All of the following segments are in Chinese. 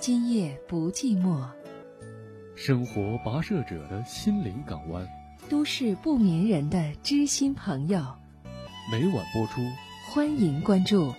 今夜不寂寞，生活跋涉者的心灵港湾，都市不眠人的知心朋友，每晚播出，欢迎关注。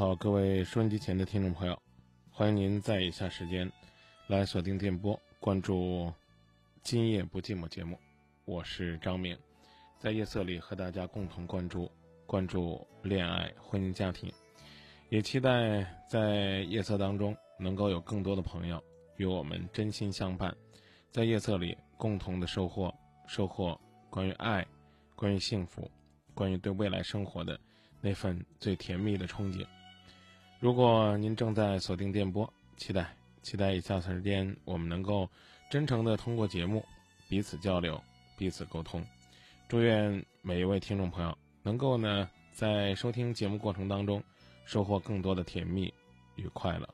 好，各位收音机前的听众朋友，欢迎您在以下时间来锁定电波，关注《今夜不寂寞》节目。我是张明，在夜色里和大家共同关注关注恋爱、婚姻、家庭，也期待在夜色当中能够有更多的朋友与我们真心相伴，在夜色里共同的收获收获关于爱、关于幸福、关于对未来生活的。那份最甜蜜的憧憬。如果您正在锁定电波，期待期待以下时间我们能够真诚的通过节目彼此交流、彼此沟通。祝愿每一位听众朋友能够呢在收听节目过程当中收获更多的甜蜜与快乐。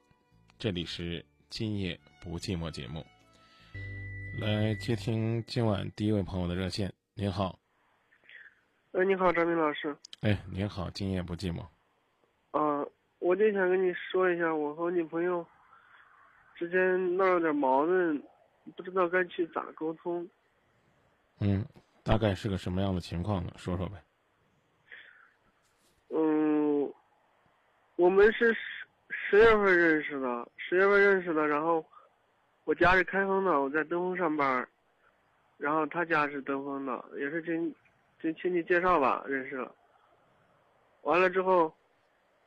这里是今夜不寂寞节目，来接听今晚第一位朋友的热线。您好。哎，你好，张明老师。哎，您好，今夜不寂寞。啊，我就想跟你说一下，我和我女朋友之间闹了点矛盾，不知道该去咋沟通。嗯，大概是个什么样的情况呢？说说呗。嗯，我们是十十月份认识的，十月份认识的，然后我家是开封的，我在登封上班，然后他家是登封的，也是经经亲戚介绍吧，认识了。完了之后，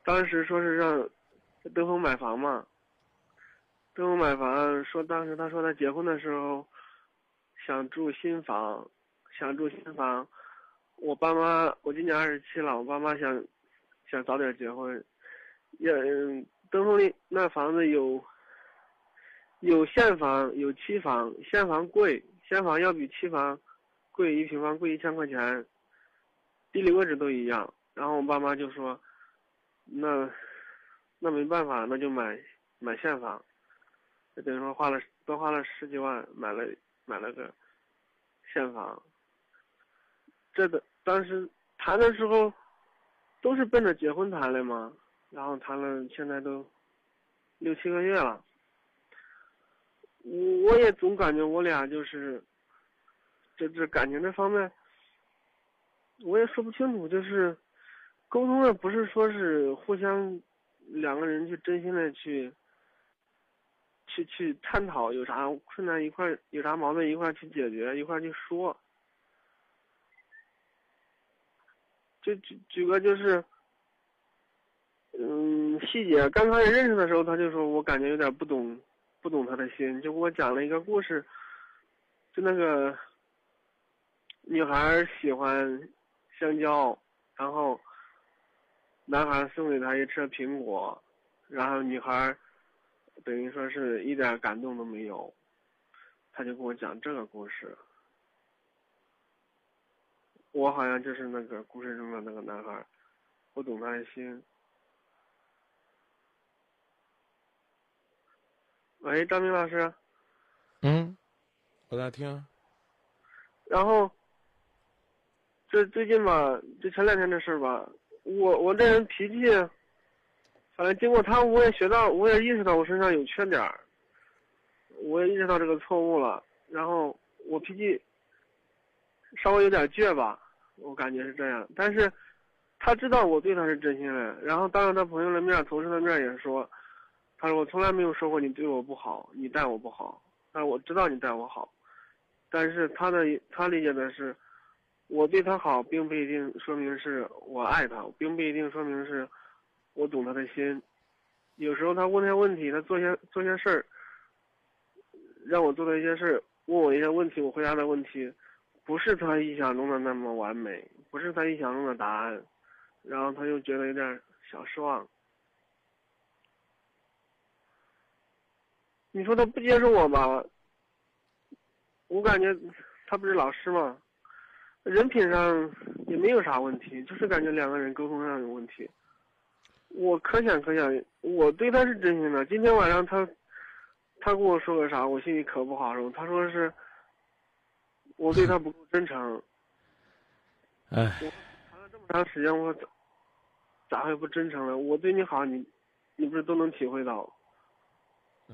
当时说是让登峰买房嘛。登峰买房，说当时他说他结婚的时候想住新房，想住新房。我爸妈，我今年二十七了，我爸妈想想早点结婚。也登峰里那房子有有现房，有期房，现房贵，现房要比期房。贵一平方贵一千块钱，地理位置都一样。然后我爸妈就说：“那那没办法，那就买买现房。”就等于说花了多花了十几万买了买了个现房。这个当时谈的时候都是奔着结婚谈的嘛，然后谈了现在都六七个月了。我我也总感觉我俩就是。这这感情这方面，我也说不清楚。就是沟通的，不是说是互相两个人去真心的去去去探讨有啥困难一块有啥矛盾一块去解决一块去说。就举举个就是，嗯，细节。刚开始认识的时候，他就说我感觉有点不懂不懂他的心，就给我讲了一个故事，就那个。女孩喜欢香蕉，然后男孩送给她一车苹果，然后女孩等于说是一点感动都没有，他就跟我讲这个故事。我好像就是那个故事中的那个男孩，不懂他的心。喂，张明老师。嗯，我在听。然后。这最近吧，就前两天的事儿吧，我我这人脾气，反正经过他，我也学到，我也意识到我身上有缺点儿，我也意识到这个错误了。然后我脾气稍微有点倔吧，我感觉是这样。但是他知道我对他是真心的，然后当着他朋友的面、同事的面也说，他说我从来没有说过你对我不好，你待我不好，但我知道你待我好，但是他的他理解的是，我对他好，并不一定说明是我爱他，并不一定说明是我懂他的心。有时候他问些问题，他做些做些事儿，让我做的一些事儿，问我一些问题，我回答的问题，不是他臆想中的那么完美，不是他臆想中的答案，然后他就觉得有点小失望。你说他不接受我吧？我感觉他不是老师吗？人品上也没有啥问题，就是感觉两个人沟通上有问题。我可想可想，我对他是真心的。今天晚上他，他跟我说个啥，我心里可不好受。他说是，我对他不够真诚。哎，谈了这么长时间，我咋咋会不真诚了？我对你好，你你不是都能体会到？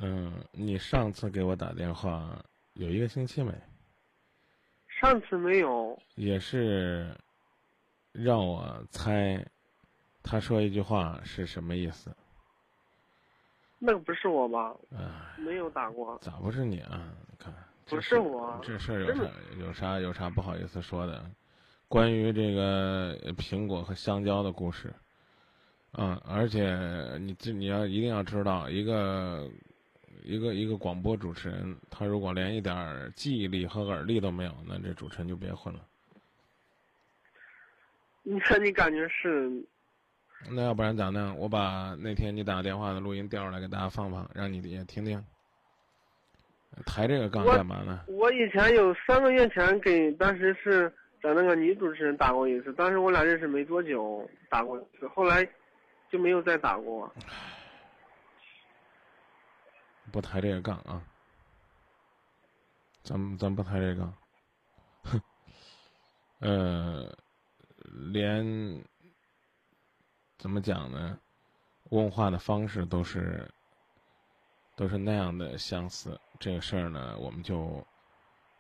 嗯，你上次给我打电话有一个星期没？上次没有。也是，让我猜，他说一句话是什么意思？那个不是我吧？啊，没有打过。咋不是你啊？你看，不是我。这事儿有啥有啥有啥不好意思说的？关于这个苹果和香蕉的故事，啊，而且你这你要一定要知道一个。一个一个广播主持人，他如果连一点记忆力和耳力都没有，那这主持人就别混了。你看你感觉是？那要不然咋弄？我把那天你打电话的录音调出来给大家放放，让你也听听。抬这个杠干嘛呢？我以前有三个月前给当时是找那个女主持人打过一次，当时我俩认识没多久，打过一次，后来就没有再打过。不抬这个杠啊！咱们咱不抬这个杠。哼，呃，连怎么讲呢？问话的方式都是都是那样的相似。这个事儿呢，我们就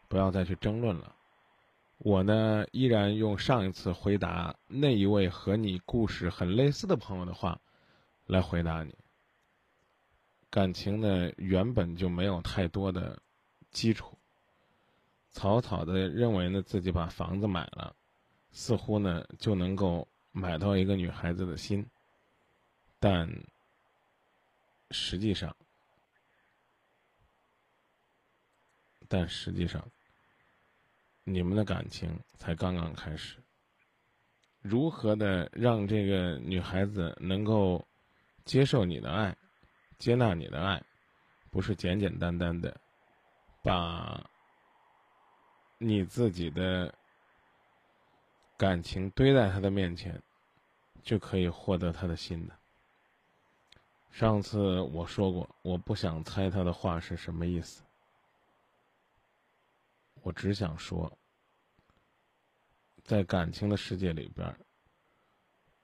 不要再去争论了。我呢，依然用上一次回答那一位和你故事很类似的朋友的话来回答你。感情呢，原本就没有太多的基础。草草的认为呢，自己把房子买了，似乎呢就能够买到一个女孩子的心。但实际上，但实际上，你们的感情才刚刚开始。如何的让这个女孩子能够接受你的爱？接纳你的爱，不是简简单单的把你自己的感情堆在他的面前，就可以获得他的心的。上次我说过，我不想猜他的话是什么意思，我只想说，在感情的世界里边，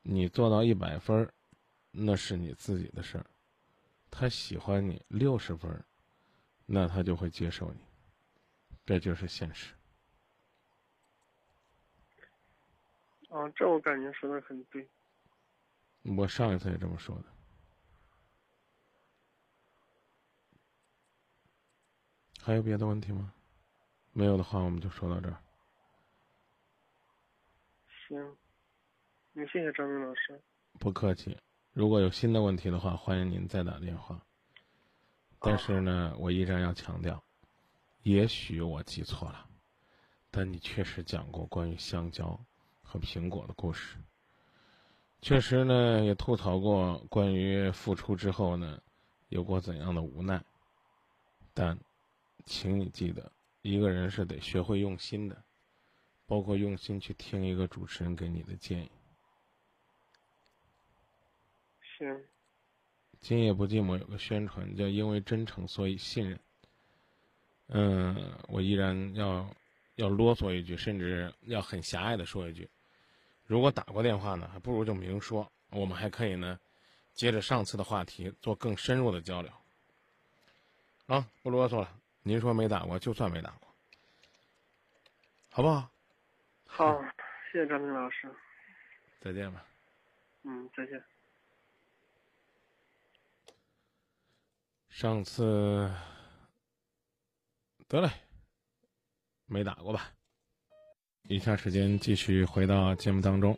你做到一百分儿那是你自己的事儿。他喜欢你六十分，那他就会接受你，这就是现实。啊，这我感觉说的很对。我上一次也这么说的。还有别的问题吗？没有的话，我们就说到这儿。行，那谢谢张明老师。不客气。如果有新的问题的话，欢迎您再打电话。但是呢，我依然要强调，也许我记错了，但你确实讲过关于香蕉和苹果的故事。确实呢，也吐槽过关于付出之后呢，有过怎样的无奈。但，请你记得，一个人是得学会用心的，包括用心去听一个主持人给你的建议。行。今夜不寂寞有个宣传叫“因为真诚所以信任”。嗯，我依然要要啰嗦一句，甚至要很狭隘的说一句：如果打过电话呢，还不如就明说，我们还可以呢，接着上次的话题做更深入的交流。啊，不啰嗦了，您说没打过就算没打过，好不好？好，谢谢张明老师。再见吧。嗯，再见。上次得嘞，没打过吧？以下时间继续回到节目当中，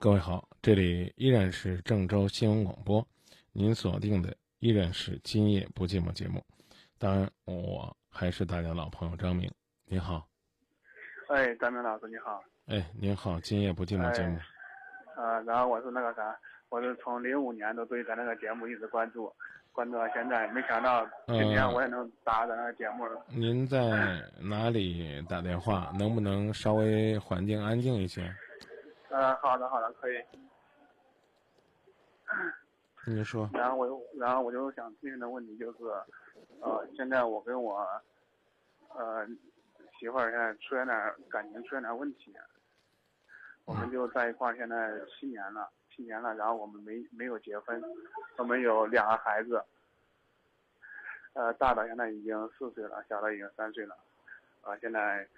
各位好，这里依然是郑州新闻广播，您锁定的依然是今夜不寂寞节目，当然我还是大家老朋友张明，您好，哎，张明老师你好，哎，您好，今夜不寂寞节目，呃，然后我是那个啥，我是从零五年都对咱那个节目一直关注。关注到现在，没想到今天我也能打咱的节目了。您在哪里打电话？能不能稍微环境安静一些？呃，好的，好的，可以。您说。然后我，然后我就想咨询的问题就是，呃，现在我跟我，呃，媳妇儿现在出现点感情出现点问题，我们就在一块儿现在七年了。七年了，然后我们没没有结婚，我们有两个孩子，呃，大的现在已经四岁了，小的已经三岁了，呃，现在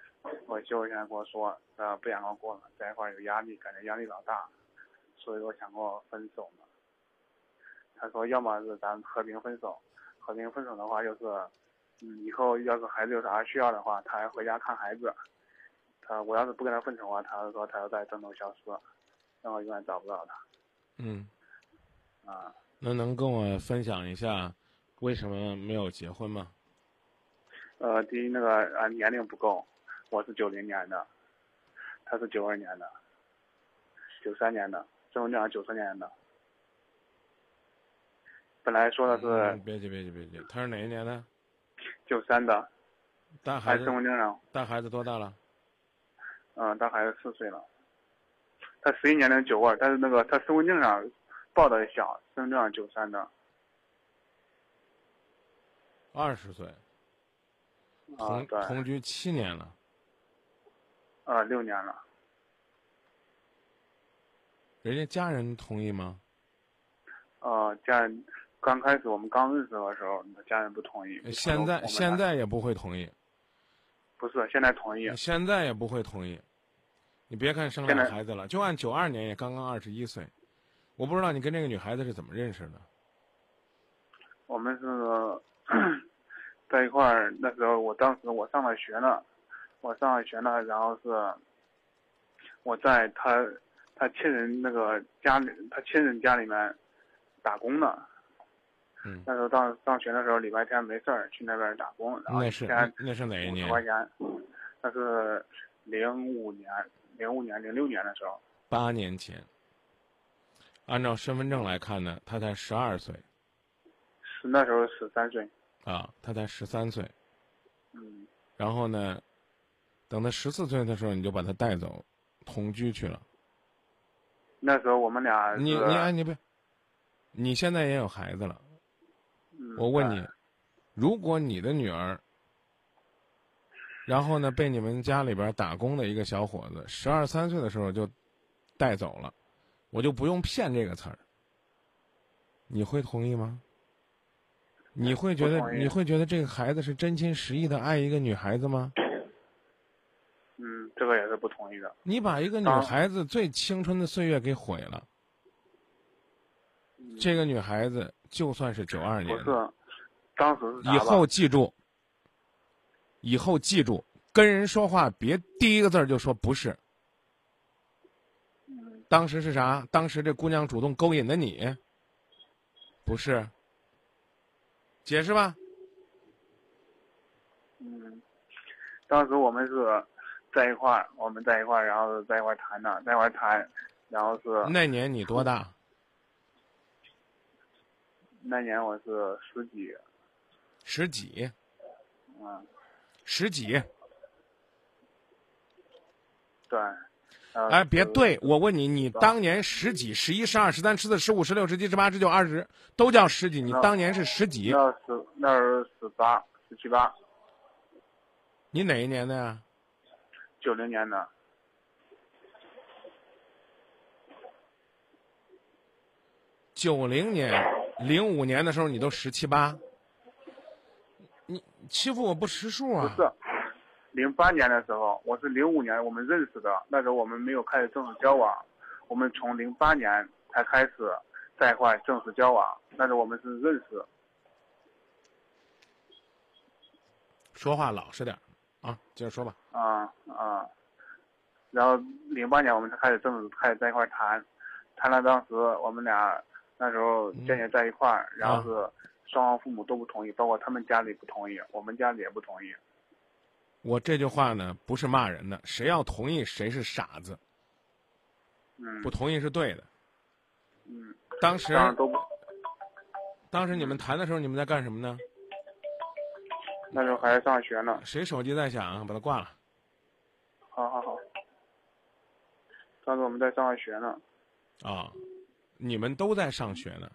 我媳妇现在跟我说，呃，不想跟我过了，在一块有压力，感觉压力老大，所以我想跟我分手嘛。他说，要么是咱和平分手，和平分手的话就是，嗯，以后要是孩子有啥需要的话，他还回家看孩子。他我要是不跟他分手的话，他说他要在郑州消失。然后永远找不到他。嗯，啊，那能跟我分享一下为什么没有结婚吗？呃，第一，那个啊年龄不够，我是九零年的，他是九二年的，九三年的，身份证九三年的。本来说的是。别急别急别急，他是哪一年的？九三的。大孩子。身份证上。大孩子多大了？嗯，大孩子四岁了。他实际年龄九二，但是那个他身份证上报的小，身份证上九三的。二十岁。同同居七年了。啊，六年了。人家家人同意吗？呃，家人刚开始我们刚认识的时候，家人不同意。现在现在也不会同意。不是，现在同意。现在也不会同意。你别看生俩孩子了，就按九二年也刚刚二十一岁，我不知道你跟这个女孩子是怎么认识的。我们是在一块儿，那时候我当时我上了学呢，我上了学呢，然后是我在他他亲人那个家里，他亲人家里面打工呢。嗯。那时候上上学的时候，礼拜天没事儿去那边打工，然后那是那是哪一年？五十块钱，那是零五年。零五年、零六年的时候，八年前，按照身份证来看呢，他才十二岁，是那时候十三岁，啊，他才十三岁，嗯，然后呢，等他十四岁的时候，你就把他带走，同居去了。那时候我们俩，你你哎你别，你现在也有孩子了，我问你，如果你的女儿。然后呢，被你们家里边打工的一个小伙子，十二三岁的时候就带走了，我就不用“骗”这个词儿。你会同意吗？你会觉得你会觉得这个孩子是真心实意的爱一个女孩子吗？嗯，这个也是不同意的。你把一个女孩子最青春的岁月给毁了。这个女孩子就算是九二年，不是，当时以后记住。以后记住，跟人说话别第一个字儿就说不是。当时是啥？当时这姑娘主动勾引的你，不是？解释吧。嗯，当时我们是在一块儿，我们在一块儿，然后在一块儿谈的，在一块儿谈，然后是。那年你多大？那年我是十几。十几。嗯。十几，对，哎，别对我问你，你当年十几、十一、十二、十三、十四、十五、十六、十七、十八、十九、二十，都叫十几？你当年是十几？那是那是十八、十七八。你哪一年的呀？九零年的。九零年，零五年的时候你都十七八。你欺负我不识数啊！不是，零八年的时候，我是零五年我们认识的，那时候我们没有开始正式交往，我们从零八年才开始在一块正式交往，那时候我们是认识。说话老实点啊，接着说吧。啊啊，然后零八年我们才开始正式开始在一块谈，谈了当时我们俩那时候坚决在一块儿，然后是双方父母都不同意，包括他们家里不同意，我们家里也不同意。我这句话呢，不是骂人的，谁要同意谁是傻子，嗯不同意是对的。嗯，当时当都不，当时你们谈的时候，你们在干什么呢？那时候还在上学呢。谁手机在响？把它挂了。好好好，当时我们在上学呢，啊，你们都在上学呢，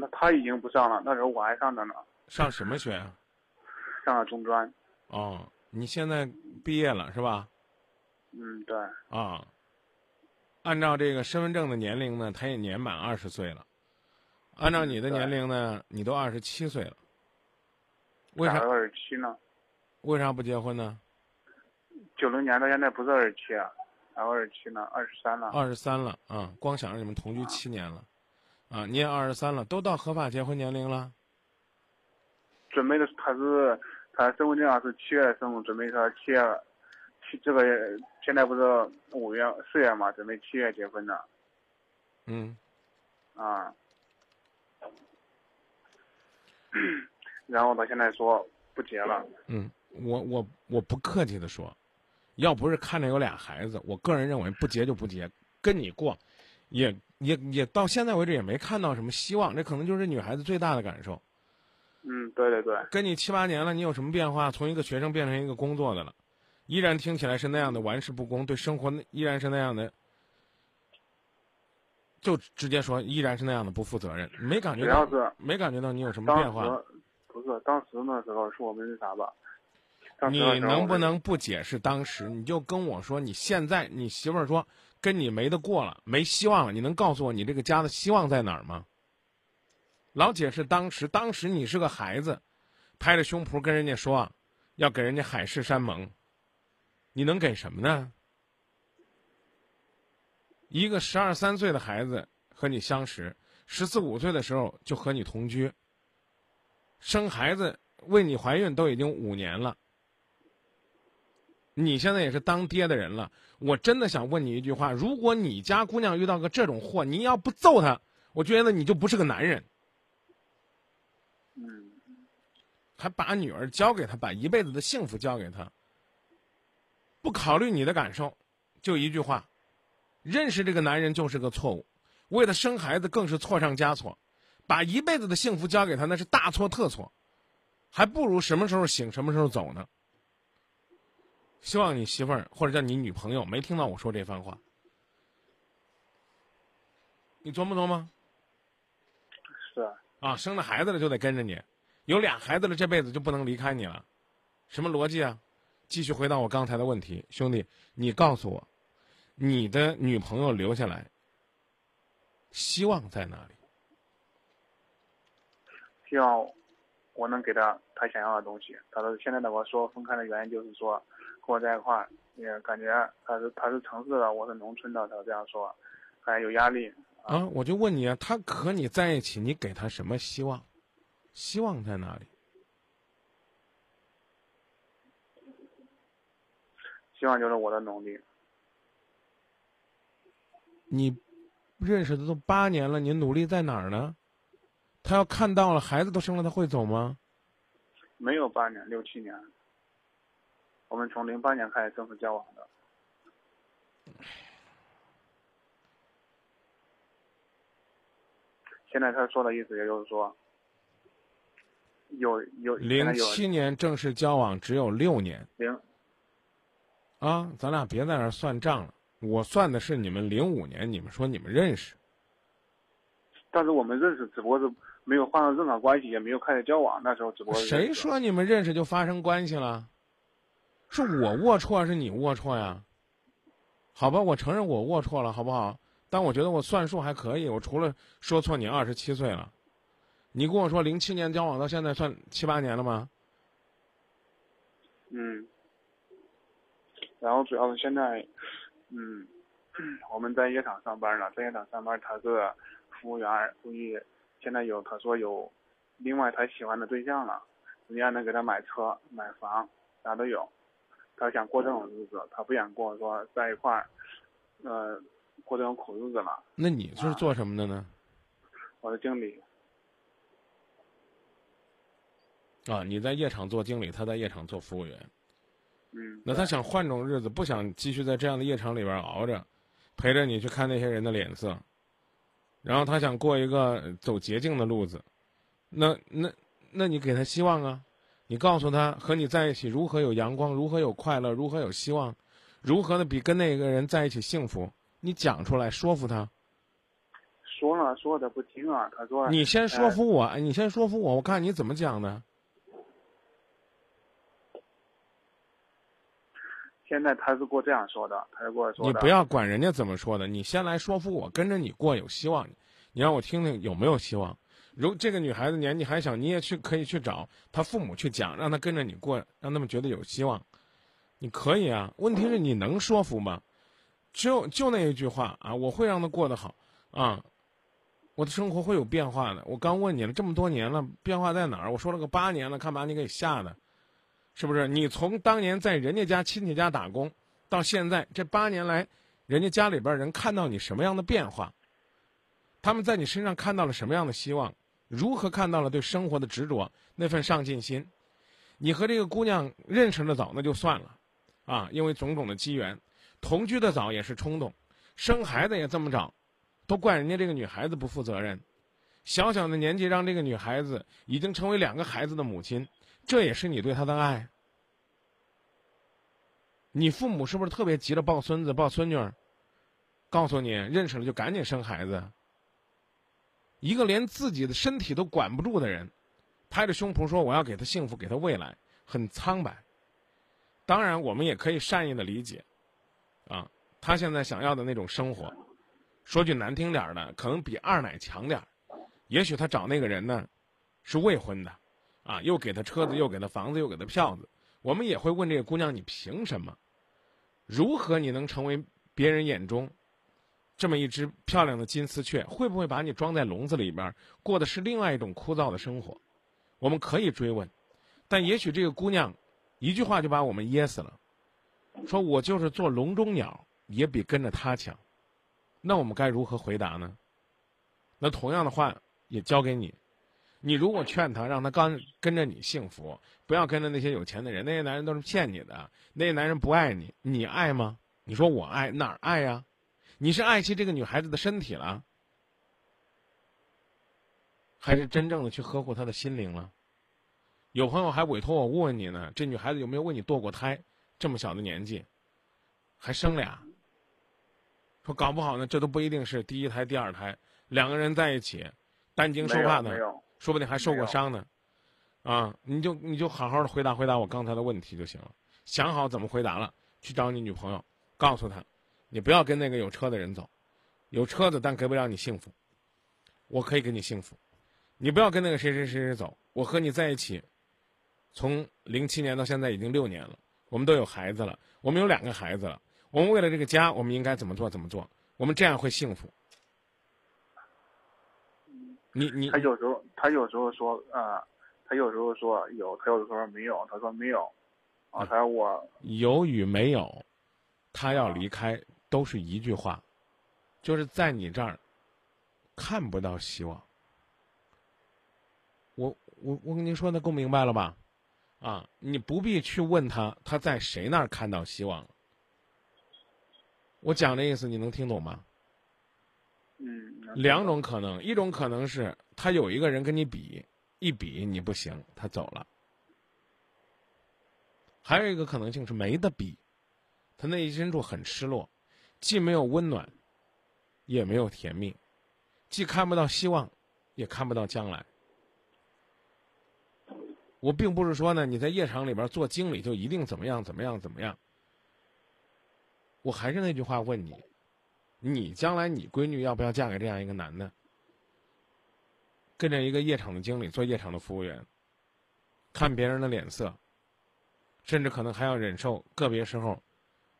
那他已经不上了，那时候我还上着呢，上什么学啊？上了中专。哦，你现在毕业了是吧？嗯，对，啊，按照这个身份证的年龄呢，他也年满二十岁了。按照你的年龄呢，你都二十七岁了。为啥二十七呢？为啥不结婚呢？九零年到现在不是二十七啊，还二十七呢，二十三了。二十三了啊，光想着你们同居七年了，啊，你也二十三了，都到合法结婚年龄了。准备的他是他身份证上是七月生，准备说七月七这个现在不是五月四月嘛，准备七月结婚的嗯，啊。然后他现在说不结了，嗯，我我我不客气的说，要不是看着有俩孩子，我个人认为不结就不结，跟你过，也也也到现在为止也没看到什么希望，这可能就是女孩子最大的感受。嗯，对对对，跟你七八年了，你有什么变化？从一个学生变成一个工作的了，依然听起来是那样的玩世不恭，对生活依然是那样的，就直接说依然是那样的不负责任，没感觉到没感觉到你有什么变化。不是当时那时候是我们是啥吧？你能不能不解释当时？你就跟我说，你现在你媳妇儿说跟你没得过了，没希望了，你能告诉我你这个家的希望在哪儿吗？老解释当时，当时你是个孩子，拍着胸脯跟人家说要给人家海誓山盟，你能给什么呢？一个十二三岁的孩子和你相识，十四五岁的时候就和你同居，生孩子为你怀孕都已经五年了。你现在也是当爹的人了，我真的想问你一句话：如果你家姑娘遇到个这种货，你要不揍她，我觉得你就不是个男人。嗯还把女儿交给他，把一辈子的幸福交给他，不考虑你的感受，就一句话：认识这个男人就是个错误，为了生孩子更是错上加错，把一辈子的幸福交给他那是大错特错，还不如什么时候醒什么时候走呢。希望你媳妇儿或者叫你女朋友没听到我说这番话，你琢磨琢磨。是啊啊，生了孩子了就得跟着你，有俩孩子了这辈子就不能离开你了，什么逻辑啊？继续回到我刚才的问题，兄弟，你告诉我，你的女朋友留下来，希望在哪里？希望我能给她她想要的东西。她说现在的我说分开的原因就是说跟我在一块儿也感觉他是他是城市的，我是农村的，他这样说，还有压力。啊，我就问你啊，他和你在一起，你给他什么希望？希望在哪里？希望就是我的努力。你认识的都八年了，你努力在哪儿呢？他要看到了，孩子都生了，他会走吗？没有八年，六七年。我们从零八年开始正式交往的。现在他说的意思，也就是说，有有现零七年正式交往只有六年。零啊，咱俩别在那儿算账了。我算的是你们零五年，你们说你们认识，但是我们认识，只不过是没有发生任何关系，也没有开始交往。那时候只不过是谁说你们认识就发生关系了？是我龌龊还，是你龌龊呀？好吧，我承认我龌龊了，好不好？但我觉得我算数还可以，我除了说错你二十七岁了，你跟我说零七年交往到现在算七八年了吗？嗯，然后主要是现在，嗯，我们在夜场上班呢，在夜场上班，他是服务员，估计现在有他说有另外他喜欢的对象了，人家能给他买车、买房，啥都有。他想过这种日子，他不想过说在一块儿，呃，过这种苦日子了。那你是做什么的呢？我是经理，啊，你在夜场做经理，他在夜场做服务员。嗯，那他想换种日子，不想继续在这样的夜场里边熬着，陪着你去看那些人的脸色，然后他想过一个走捷径的路子，那那那你给他希望啊，你告诉他和你在一起如何有阳光，如何有快乐，如何有希望，如何的比跟那个人在一起幸福，你讲出来说服他。说了说的不听啊，他说你先说服我，你先说服我，我看你怎么讲的。现在他是给我这样说的，他是跟我说的。你不要管人家怎么说的，你先来说服我，跟着你过有希望。你让我听听有没有希望。如这个女孩子年纪还小，你也去可以去找她父母去讲，让她跟着你过，让他们觉得有希望。你可以啊，问题是你能说服吗？只有就那一句话啊，我会让她过得好啊，我的生活会有变化的。我刚问你了这么多年了，变化在哪儿？我说了个八年了，看把你给吓的。是不是你从当年在人家家亲戚家打工，到现在这八年来，人家家里边人看到你什么样的变化？他们在你身上看到了什么样的希望？如何看到了对生活的执着那份上进心？你和这个姑娘认识的早那就算了，啊，因为种种的机缘，同居的早也是冲动，生孩子也这么早，都怪人家这个女孩子不负责任，小小的年纪让这个女孩子已经成为两个孩子的母亲。这也是你对她的爱。你父母是不是特别急着抱孙子、抱孙女？告诉你，认识了就赶紧生孩子。一个连自己的身体都管不住的人，拍着胸脯说我要给他幸福、给他未来，很苍白。当然，我们也可以善意的理解，啊，他现在想要的那种生活，说句难听点的，可能比二奶强点也许他找那个人呢，是未婚的。啊，又给他车子，又给他房子，又给他票子。我们也会问这个姑娘：你凭什么？如何你能成为别人眼中这么一只漂亮的金丝雀？会不会把你装在笼子里边，过的是另外一种枯燥的生活？我们可以追问，但也许这个姑娘一句话就把我们噎死了，说我就是做笼中鸟，也比跟着他强。那我们该如何回答呢？那同样的话也交给你。你如果劝他，让他跟跟着你幸福，不要跟着那些有钱的人，那些男人都是骗你的，那些男人不爱你，你爱吗？你说我爱，哪儿爱呀？你是爱惜这个女孩子的身体了，还是真正的去呵护她的心灵了？有朋友还委托我问问你呢，这女孩子有没有为你堕过胎？这么小的年纪，还生俩，说搞不好呢，这都不一定是第一胎、第二胎，两个人在一起，担惊受怕的。说不定还受过伤呢，啊，你就你就好好的回答回答我刚才的问题就行了。想好怎么回答了，去找你女朋友，告诉她，你不要跟那个有车的人走，有车子但给不了你幸福，我可以给你幸福。你不要跟那个谁谁谁谁走，我和你在一起，从零七年到现在已经六年了，我们都有孩子了，我们有两个孩子了，我们为了这个家，我们应该怎么做怎么做，我们这样会幸福。你你他有时候他有时候说啊，他有时候说有，他有时候说没有，他说没有，啊，他说我有与没有，他要离开都是一句话，就是在你这儿看不到希望。我我我跟您说的够明白了吧？啊，你不必去问他他在谁那儿看到希望。我讲的意思你能听懂吗？嗯，两种可能，一种可能是他有一个人跟你比，一比你不行，他走了；还有一个可能性是没得比，他内心深处很失落，既没有温暖，也没有甜蜜，既看不到希望，也看不到将来。我并不是说呢，你在夜场里边做经理就一定怎么样怎么样怎么样。我还是那句话问你。你将来你闺女要不要嫁给这样一个男的？跟着一个夜场的经理做夜场的服务员，看别人的脸色，甚至可能还要忍受个别时候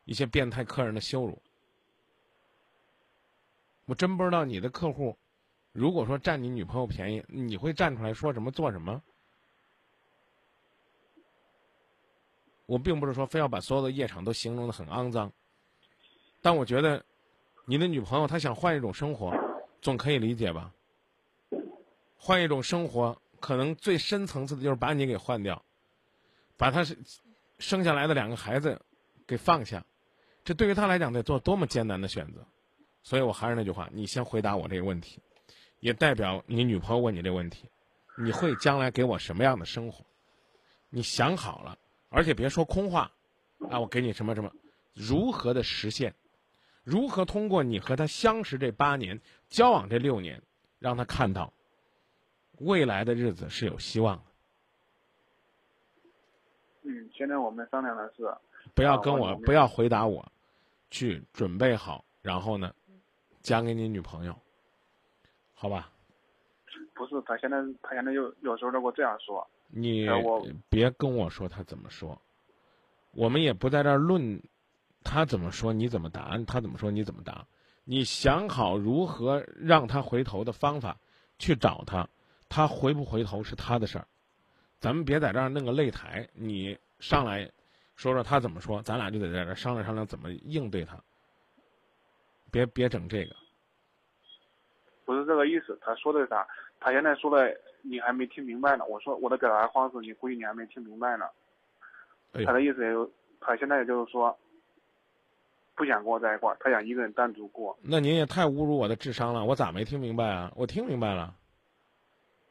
一些变态客人的羞辱。我真不知道你的客户，如果说占你女朋友便宜，你会站出来说什么做什么？我并不是说非要把所有的夜场都形容的很肮脏，但我觉得，你的女朋友她想换一种生活，总可以理解吧？换一种生活，可能最深层次的就是把你给换掉，把她生下来的两个孩子给放下，这对于她来讲得做多么艰难的选择。所以我还是那句话，你先回答我这个问题，也代表你女朋友问你这个问题，你会将来给我什么样的生活？你想好了，而且别说空话，啊，我给你什么什么，如何的实现？如何通过你和他相识这八年，交往这六年，让他看到未来的日子是有希望的？嗯，现在我们商量的是，不要跟我不要回答我，去准备好，然后呢，讲给你女朋友，好吧？不是他现在他现在有有时候都给我这样说，你呃我别跟我说他怎么说，我们也不在这儿论他怎么说你怎么答，他怎么说你怎么答。你想好如何让他回头的方法，去找他，他回不回头是他的事儿。咱们别在这儿弄个擂台，你上来说说他怎么说，咱俩就得在这儿商量商量怎么应对他。别别整这个，不是这个意思。他说的是啥？他现在说的你还没听明白呢。我说我的表达方式，你估计你还没听明白呢。哎，他的意思也就，他现在也就是说，不想跟我在一块儿，他想一个人单独过。那您也太侮辱我的智商了，我咋没听明白啊？我听明白了，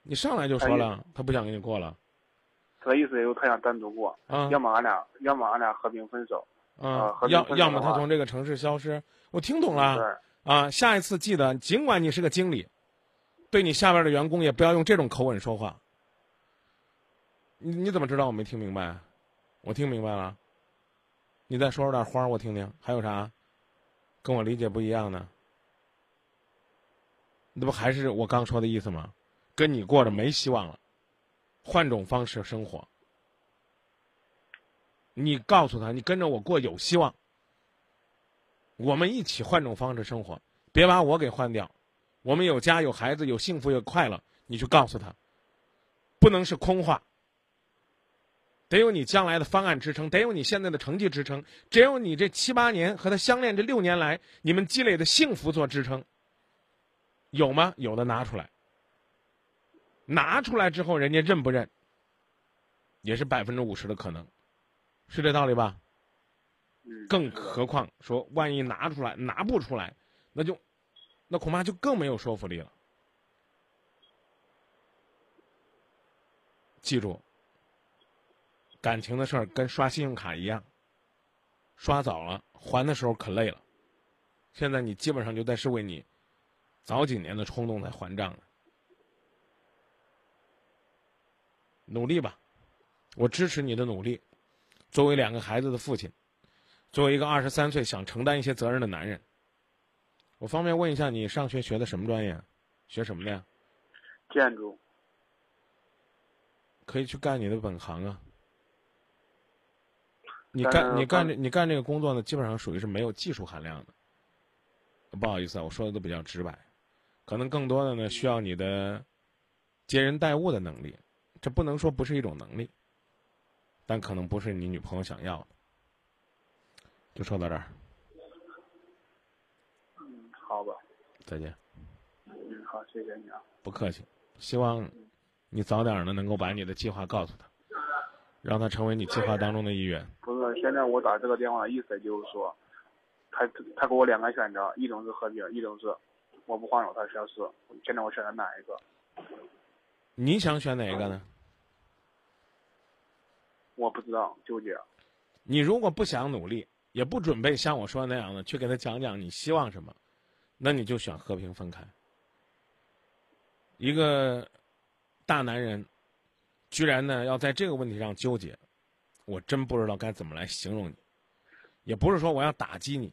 你上来就说了，他不想跟你过了。他的意思也就他想单独过，啊要么俺俩，要么俺俩和平分手。啊要要么他从这个城市消失，我听懂了啊。下一次记得，尽管你是个经理，对你下边的员工也不要用这种口吻说话。你你怎么知道我没听明白？我听明白了。你再说说点花儿我听听，还有啥？跟我理解不一样的？那不还是我刚说的意思吗？跟你过着没希望了，换种方式生活。你告诉他，你跟着我过有希望。我们一起换种方式生活，别把我给换掉。我们有家有孩子有幸福有快乐，你去告诉他，不能是空话。得有你将来的方案支撑，得有你现在的成绩支撑，只有你这七八年和他相恋这六年来你们积累的幸福做支撑。有吗？有的拿出来。拿出来之后，人家认不认，也是百分之五十的可能，是这道理吧？嗯，更何况说，万一拿出来拿不出来，那就，那恐怕就更没有说服力了。记住，感情的事儿跟刷信用卡一样，刷早了还的时候可累了。现在你基本上就在是为你早几年的冲动在还账了。努力吧，我支持你的努力。作为两个孩子的父亲，作为一个二十三岁想承担一些责任的男人，我方便问一下，你上学学的什么专业？学什么的呀？建筑。可以去干你的本行啊。你干你干干这你干这个工作呢，基本上属于是没有技术含量的。不好意思啊，我说的都比较直白，可能更多的呢需要你的接人待物的能力。这不能说不是一种能力，但可能不是你女朋友想要的。就说到这儿，嗯，好吧。再见。嗯，好，谢谢你啊。不客气，希望你早点呢能够把你的计划告诉他，让他成为你计划当中的一员。不是，现在我打这个电话的意思就是说，他他给我两个选择，一种是和平，一种是我不放手他消失。现在我选择哪一个？你想选哪一个呢？我不知道，纠结。你如果不想努力，也不准备像我说的那样的去给他讲讲你希望什么，那你就选和平分开。一个大男人，居然呢要在这个问题上纠结，我真不知道该怎么来形容你。也不是说我要打击你，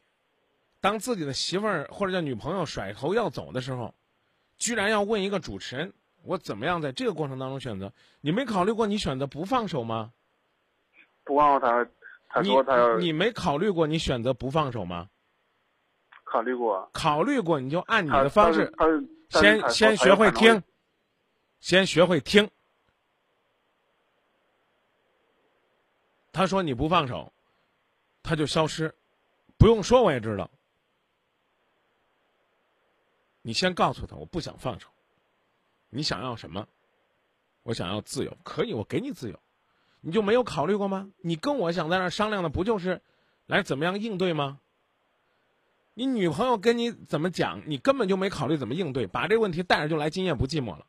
当自己的媳妇儿或者叫女朋友甩头要走的时候，居然要问一个主持人，我怎么样在这个过程当中选择？你没考虑过你选择不放手吗？不忘他，他你说他要你没考虑过你选择不放手吗？考虑过。考虑过你就按你的方式，先先学会听先学会听。他说你不放手，他就消失，不用说我也知道。你先告诉他，我不想放手。你想要什么？我想要自由，可以，我给你自由。你就没有考虑过吗？你跟我想在那儿商量的不就是，来怎么样应对吗？你女朋友跟你怎么讲，你根本就没考虑怎么应对，把这个问题带着就来，今夜不寂寞了。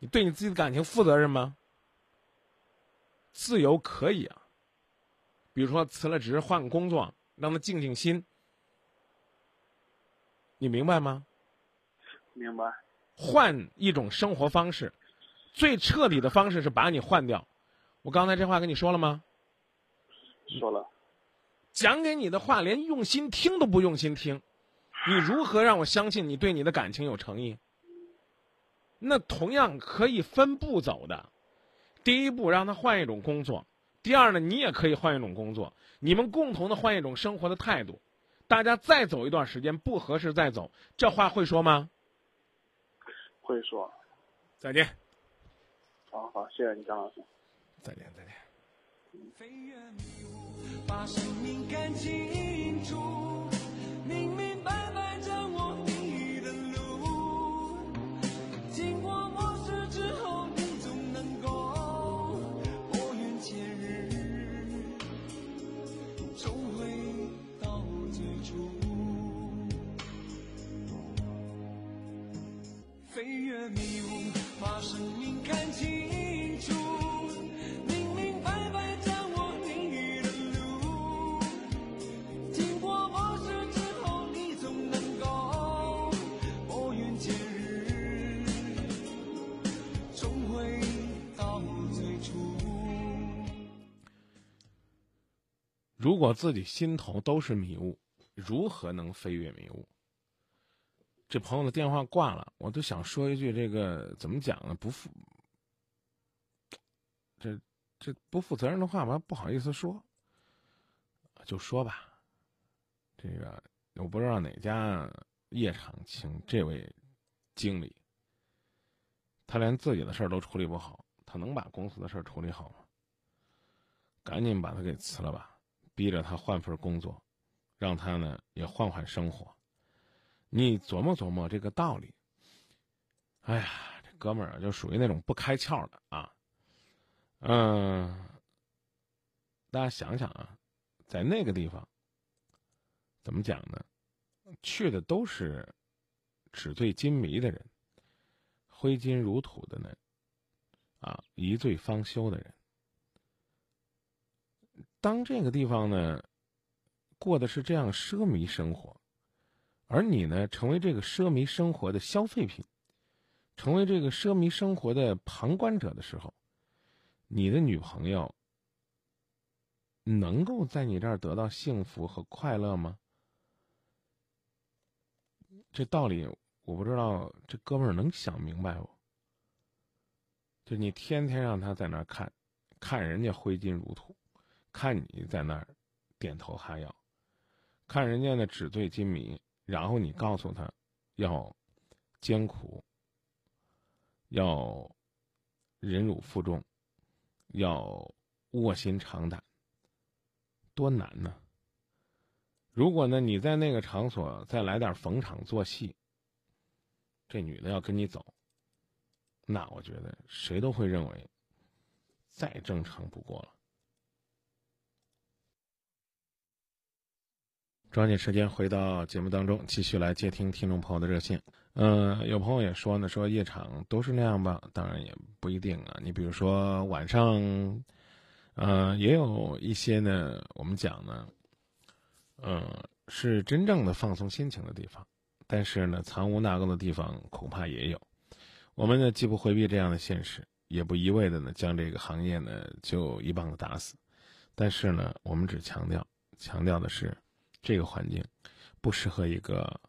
你对你自己的感情负责任吗？自由可以啊，比如说辞了职换个工作，让他静静心。你明白吗？明白。换一种生活方式，最彻底的方式是把你换掉。我刚才这话跟你说了吗？说了。讲给你的话，连用心听都不用心听，你如何让我相信你对你的感情有诚意？那同样可以分步走的，第一步让他换一种工作，第二呢，你也可以换一种工作，你们共同的换一种生活的态度，大家再走一段时间不合适再走，这话会说吗？会说。再见。好好，谢谢你，张老师。再见，再见。把生命看清楚，明明白白掌握你的路。经过磨蚀之后，你总能够拨云见日，重回到最初。飞越迷如果自己心头都是迷雾，如何能飞越迷雾？这朋友的电话挂了，我都想说一句：这个怎么讲呢？不负这这不负责任的话吧，不好意思说，就说吧。这个我不知道哪家夜场请这位经理，他连自己的事儿都处理不好，他能把公司的事儿处理好吗？赶紧把他给辞了吧。逼着他换份工作，让他呢也换换生活。你琢磨琢磨这个道理。哎呀，这哥们儿就属于那种不开窍的啊。嗯，大家想想啊，在那个地方，怎么讲呢？去的都是纸醉金迷的人，挥金如土的人，啊，一醉方休的人。当这个地方呢，过的是这样奢靡生活，而你呢，成为这个奢靡生活的消费品，成为这个奢靡生活的旁观者的时候，你的女朋友能够在你这儿得到幸福和快乐吗？这道理我不知道，这哥们儿能想明白不？就你天天让他在那儿看，看人家挥金如土。看你在那儿点头哈腰，看人家那纸醉金迷，然后你告诉他要艰苦，要忍辱负重，要卧薪尝胆，多难呢？如果呢你在那个场所再来点逢场作戏，这女的要跟你走，那我觉得谁都会认为再正常不过了。抓紧时间回到节目当中，继续来接听听众朋友的热线。嗯，有朋友也说呢，说夜场都是那样吧？当然也不一定啊。你比如说晚上，呃，也有一些呢，我们讲呢，嗯，是真正的放松心情的地方。但是呢，藏污纳垢的地方恐怕也有。我们呢，既不回避这样的现实，也不一味的呢将这个行业呢就一棒子打死。但是呢，我们只强调，强调的是。这个环境不适合一个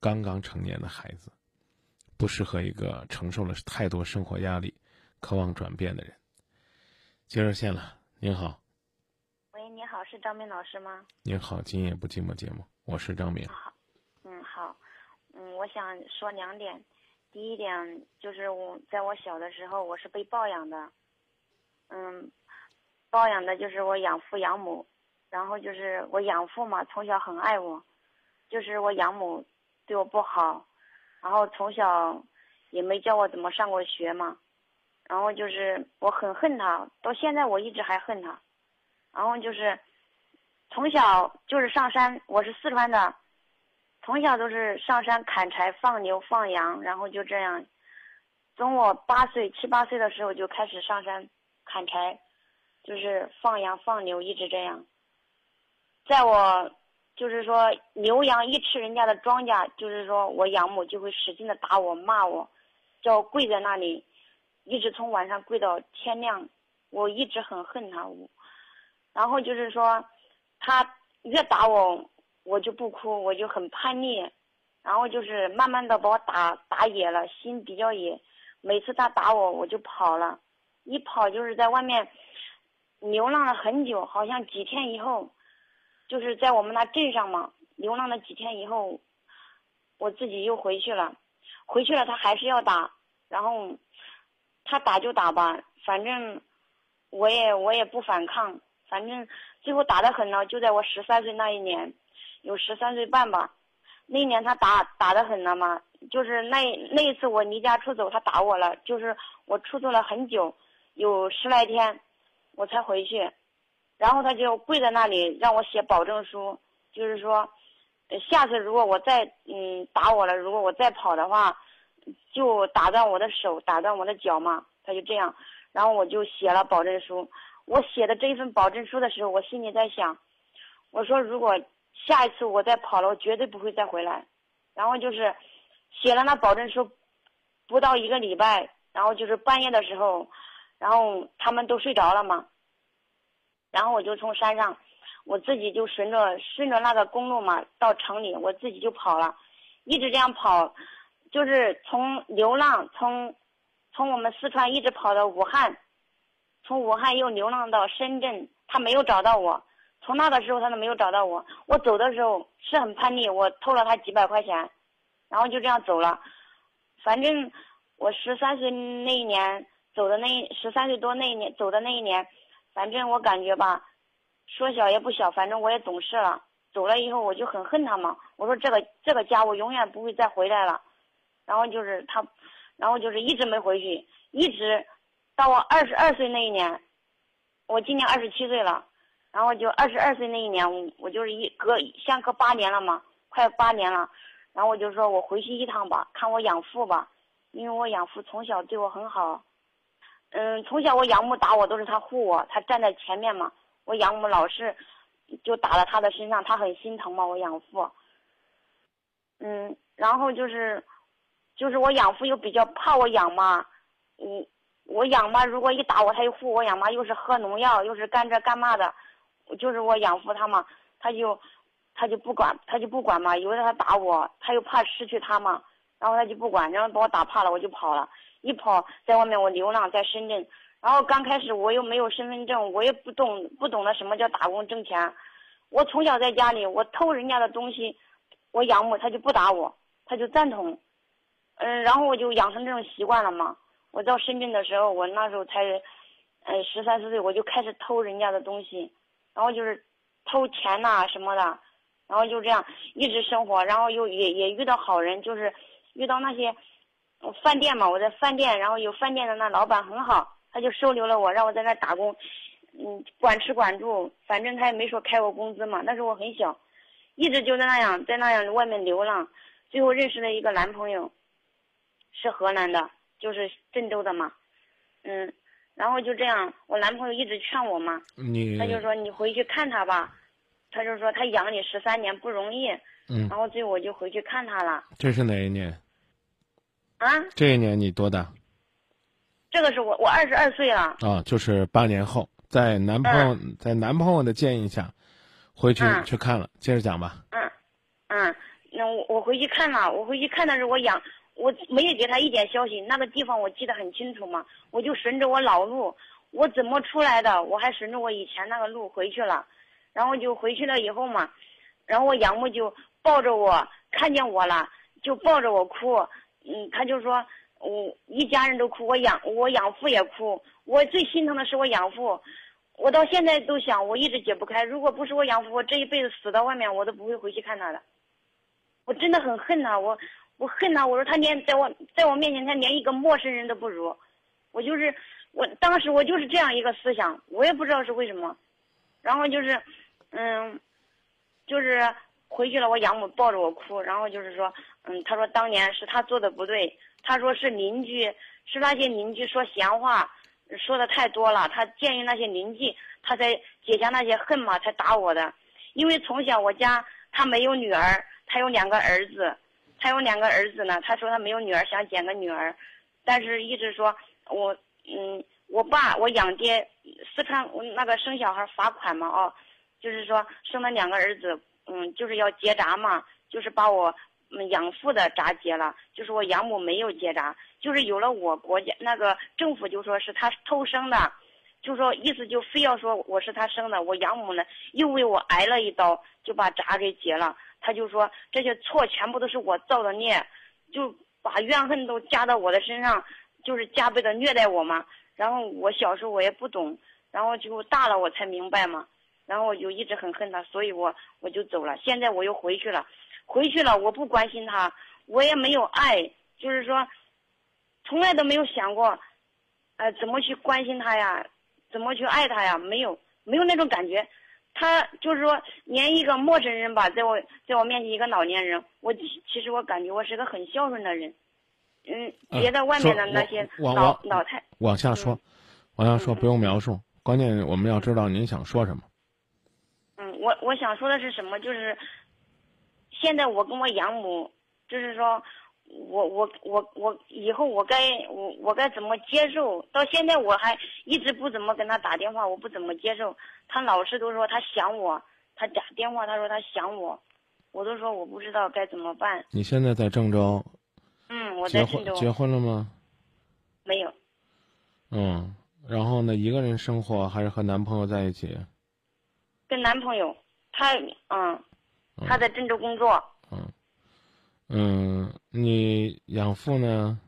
刚刚成年的孩子，不适合一个承受了太多生活压力、渴望转变的人。接热线了，您好。喂，你好，是张明老师吗？您好，今夜不寂寞节目，我是张明。好，嗯，好，嗯，我想说两点。第一点就是我在我小的时候，我是被抱养的，嗯，抱养的就是我养父养母，然后就是我养父嘛，从小很爱我，就是我养母对我不好，然后从小也没教我怎么上过学嘛，然后就是我很恨他，到现在我一直还恨他，然后就是从小就是上山，我是四川的，从小都是上山砍柴、放牛、放羊，然后就这样，从我八岁七八岁的时候就开始上山砍柴。就是放羊放牛，一直这样。在我就是说牛羊一吃人家的庄稼，就是说我养母就会使劲的打我骂我，叫我跪在那里，一直从晚上跪到天亮。我一直很恨他，然后就是说他越打我，我就不哭，我就很叛逆，然后就是慢慢的把我打打野了，心比较野。每次他打我，我就跑了，一跑就是在外面。流浪了很久，好像几天以后，就是在我们那镇上嘛。流浪了几天以后，我自己又回去了。回去了，他还是要打，然后他打就打吧，反正我也我也不反抗，反正最后打的很了。就在我十三岁那一年，有十三岁半吧，那一年他打打的很了嘛。就是那那一次我离家出走，他打我了，就是我出走了很久，有十来天。我才回去，然后他就跪在那里让我写保证书，就是说，下次如果我再嗯打我了，如果我再跑的话，就打断我的手，打断我的脚嘛。他就这样，然后我就写了保证书。我写的这一份保证书的时候，我心里在想，我说如果下一次我再跑了，我绝对不会再回来。然后就是写了那保证书，不到一个礼拜，然后就是半夜的时候。然后他们都睡着了嘛，然后我就从山上，我自己就顺着顺着那个公路嘛到城里，我自己就跑了，一直这样跑，就是从流浪从，从我们四川一直跑到武汉，从武汉又流浪到深圳，他没有找到我，从那个时候他都没有找到我，我走的时候是很叛逆，我偷了他几百块钱，然后就这样走了，反正我十三岁那一年。走的那十三岁多那一年，走的那一年，反正我感觉吧，说小也不小，反正我也懂事了。走了以后，我就很恨他嘛。我说这个这个家我永远不会再回来了。然后就是他，然后就是一直没回去，一直到我二十二岁那一年，我今年二十七岁了，然后就二十二岁那一年，我就是一隔相隔八年了嘛，快八年了。然后我就说我回去一趟吧，看我养父吧，因为我养父从小对我很好。嗯，从小我养母打我都是他护我，他站在前面嘛。我养母老是就打了他的身上，他很心疼嘛。我养父，嗯，然后就是就是我养父又比较怕我养妈，我我养妈如果一打我，他又护我养妈，又是喝农药，又是干这干嘛的，就是我养父他嘛，他就他就不管，他就不管嘛，以为他打我，他又怕失去他嘛，然后他就不管，然后把我打怕了，我就跑了。一跑在外面，我流浪在深圳，然后刚开始我又没有身份证，我也不懂不懂得什么叫打工挣钱。我从小在家里，我偷人家的东西，我养母他就不打我，他就赞同。嗯，然后我就养成这种习惯了嘛。我到深圳的时候，我那时候才，呃，十三四岁，我就开始偷人家的东西，然后就是偷钱呐什么的，然后就这样一直生活，然后又也也遇到好人，就是遇到那些。饭店嘛，我在饭店，然后有饭店的那老板很好，他就收留了我，让我在那打工，嗯，管吃管住，反正他也没说开我工资嘛。那时候我很小，一直就在那样，在那样外面流浪，最后认识了一个男朋友，是河南的，就是郑州的嘛，嗯，然后就这样，我男朋友一直劝我嘛，你他就说你回去看他吧，他就说他养你十三年不容易，嗯，然后最后我就回去看他了。这是哪一年？啊，这一年你多大？这个是我，我二十二岁了。啊，就是八年后，在男朋友在男朋友的建议下，回去去看了。接着讲吧。嗯，嗯，那我我回去看了，我回去看的时候，我养，我没有给他一点消息。那个地方我记得很清楚嘛，我就顺着我老路，我怎么出来的，我还顺着我以前那个路回去了，然后就回去了以后嘛，然后我养母就抱着我，看见我了，就抱着我哭。嗯，他就说，我一家人都哭，我养我养父也哭，我最心疼的是我养父，我到现在都想，我一直解不开。如果不是我养父，我这一辈子死到外面，我都不会回去看他的。我真的很恨他，我我恨他。我说他连在我在我面前，他连一个陌生人都不如。我就是我当时我就是这样一个思想，我也不知道是为什么。然后就是，嗯，就是回去了，我养母抱着我哭，然后就是说，嗯，他说当年是他做的不对，他说是邻居，是那些邻居说闲话。说的太多了，他建议那些邻居，他才解下那些恨嘛，才打我的。因为从小我家他没有女儿，他有两个儿子，他有两个儿子呢。他说他没有女儿，想捡个女儿，但是一直说我嗯，我爸我养爹四川那个生小孩罚款嘛哦，就是说生了两个儿子，嗯，就是要结扎嘛，就是把我养父的扎结了，就是我养母没有结扎。就是有了我国家那个政府就说是他偷生的，就说意思就非要说我是他生的，我养母呢又为我挨了一刀，就把扎给结了。他就说这些错全部都是我造的孽，就把怨恨都加到我的身上，就是加倍的虐待我嘛。然后我小时候我也不懂，然后就大了我才明白嘛。然后我就一直很恨他，所以我我就走了。现在我又回去了，回去了我不关心他，我也没有爱，就是说。从来都没有想过，呃，怎么去关心他呀？怎么去爱他呀？没有，没有那种感觉。他就是说，连一个陌生人吧，在我在我面前一个老年人，我其实我感觉我是个很孝顺的人。嗯，别的外面的那些老老太往下说，往下说不用描述，关键我们要知道您想说什么。嗯，我我想说的是什么？就是现在我跟我养母，就是说。我我我我以后我该我我该怎么接受？到现在我还一直不怎么跟他打电话，我不怎么接受。他老是都说他想我，他打电话他说他想我，我都说我不知道该怎么办。你现在在郑州？嗯，我在郑州。结婚了吗？没有。嗯，然后呢？一个人生活还是和男朋友在一起？跟男朋友，他嗯，他在郑州工作。嗯。嗯，你养父呢？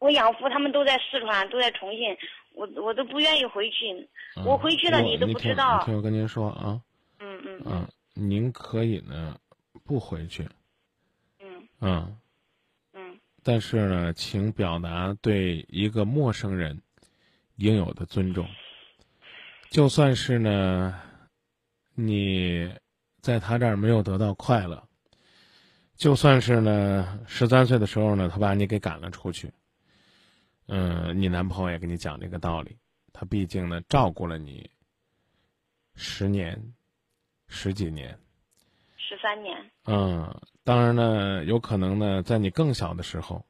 我养父他们都在四川，都在重庆，我我都不愿意回去。我回去了，你都不知道。听我跟您说啊。嗯嗯。嗯，您可以呢，不回去。嗯。嗯。嗯。但是呢，请表达对一个陌生人应有的尊重。就算是呢，你在他这儿没有得到快乐。就算是呢，十三岁的时候呢，他把你给赶了出去。嗯，你男朋友也跟你讲这个道理，他毕竟呢照顾了你十年、十几年、十三年。嗯，当然呢，有可能呢，在你更小的时候，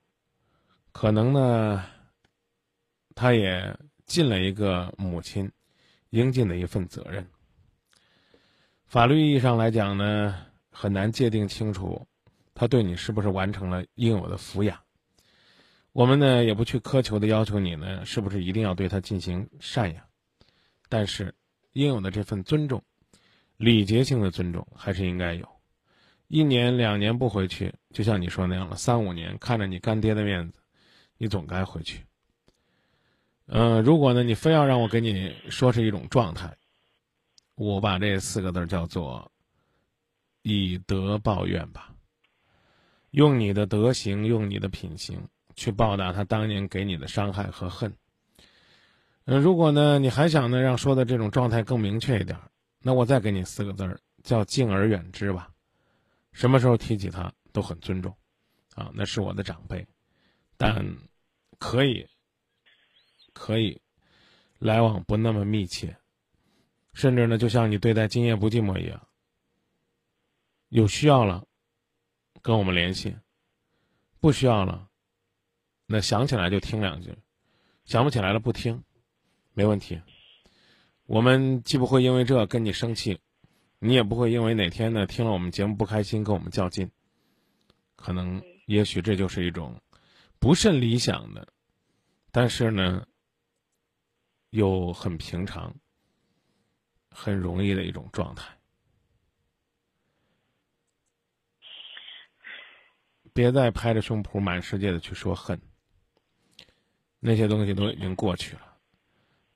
可能呢，他也尽了一个母亲应尽的一份责任。法律意义上来讲呢，很难界定清楚。他对你是不是完成了应有的抚养？我们呢也不去苛求的要求你呢，是不是一定要对他进行赡养？但是，应有的这份尊重，礼节性的尊重还是应该有。一年两年不回去，就像你说那样了，三五年看着你干爹的面子，你总该回去。嗯，如果呢你非要让我给你说是一种状态，我把这四个字叫做以德报怨吧。用你的德行，用你的品行去报答他当年给你的伤害和恨。嗯，如果呢，你还想呢让说的这种状态更明确一点，那我再给你四个字儿，叫敬而远之吧。什么时候提起他都很尊重，啊，那是我的长辈，但可以，可以来往不那么密切，甚至呢，就像你对待今夜不寂寞一样，有需要了。跟我们联系，不需要了。那想起来就听两句，想不起来了不听，没问题。我们既不会因为这跟你生气，你也不会因为哪天呢听了我们节目不开心跟我们较劲。可能也许这就是一种不甚理想的，但是呢又很平常、很容易的一种状态。别再拍着胸脯满世界的去说恨，那些东西都已经过去了。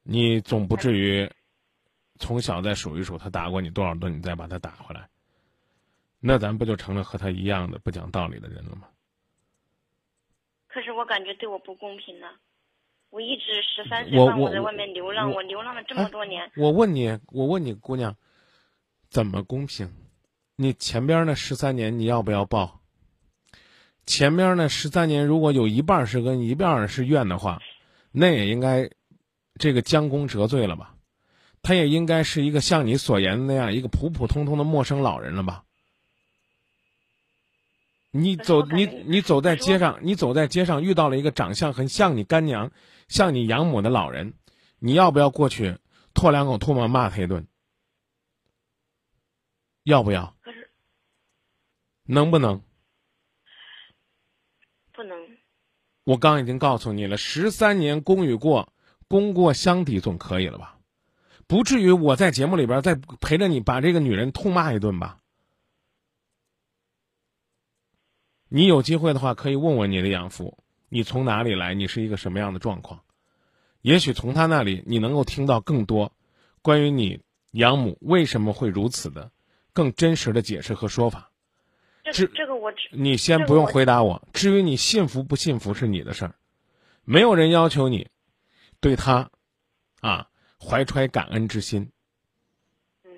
你总不至于从小再数一数他打过你多少顿，你再把他打回来，那咱不就成了和他一样的不讲道理的人了吗？可是我感觉对我不公平呢。我一直十三岁半，我我在外面流浪，我我流浪了这么多年。我问你，我问你，姑娘，怎么公平？你前边那十三年你要不要报？前边那十三年如果有一半是跟一半是怨的话，那也应该这个将功折罪了吧？他也应该是一个像你所言的那样一个普普通通的陌生老人了吧？你走，你你走在街上，你走在街上遇到了一个长相很像你干娘、像你养母的老人，你要不要过去唾两口唾沫骂他一顿？要不要？可是能不能？不能，我刚已经告诉你了，十三年功与过，功过相抵总可以了吧？不至于我在节目里边再陪着你把这个女人痛骂一顿吧？你有机会的话，可以问问你的养父，你从哪里来，你是一个什么样的状况？也许从他那里，你能够听到更多关于你养母为什么会如此的更真实的解释和说法。这这个我知你先不用回答我，至于你信服不信服是你的事儿，没有人要求你对他啊怀揣感恩之心。嗯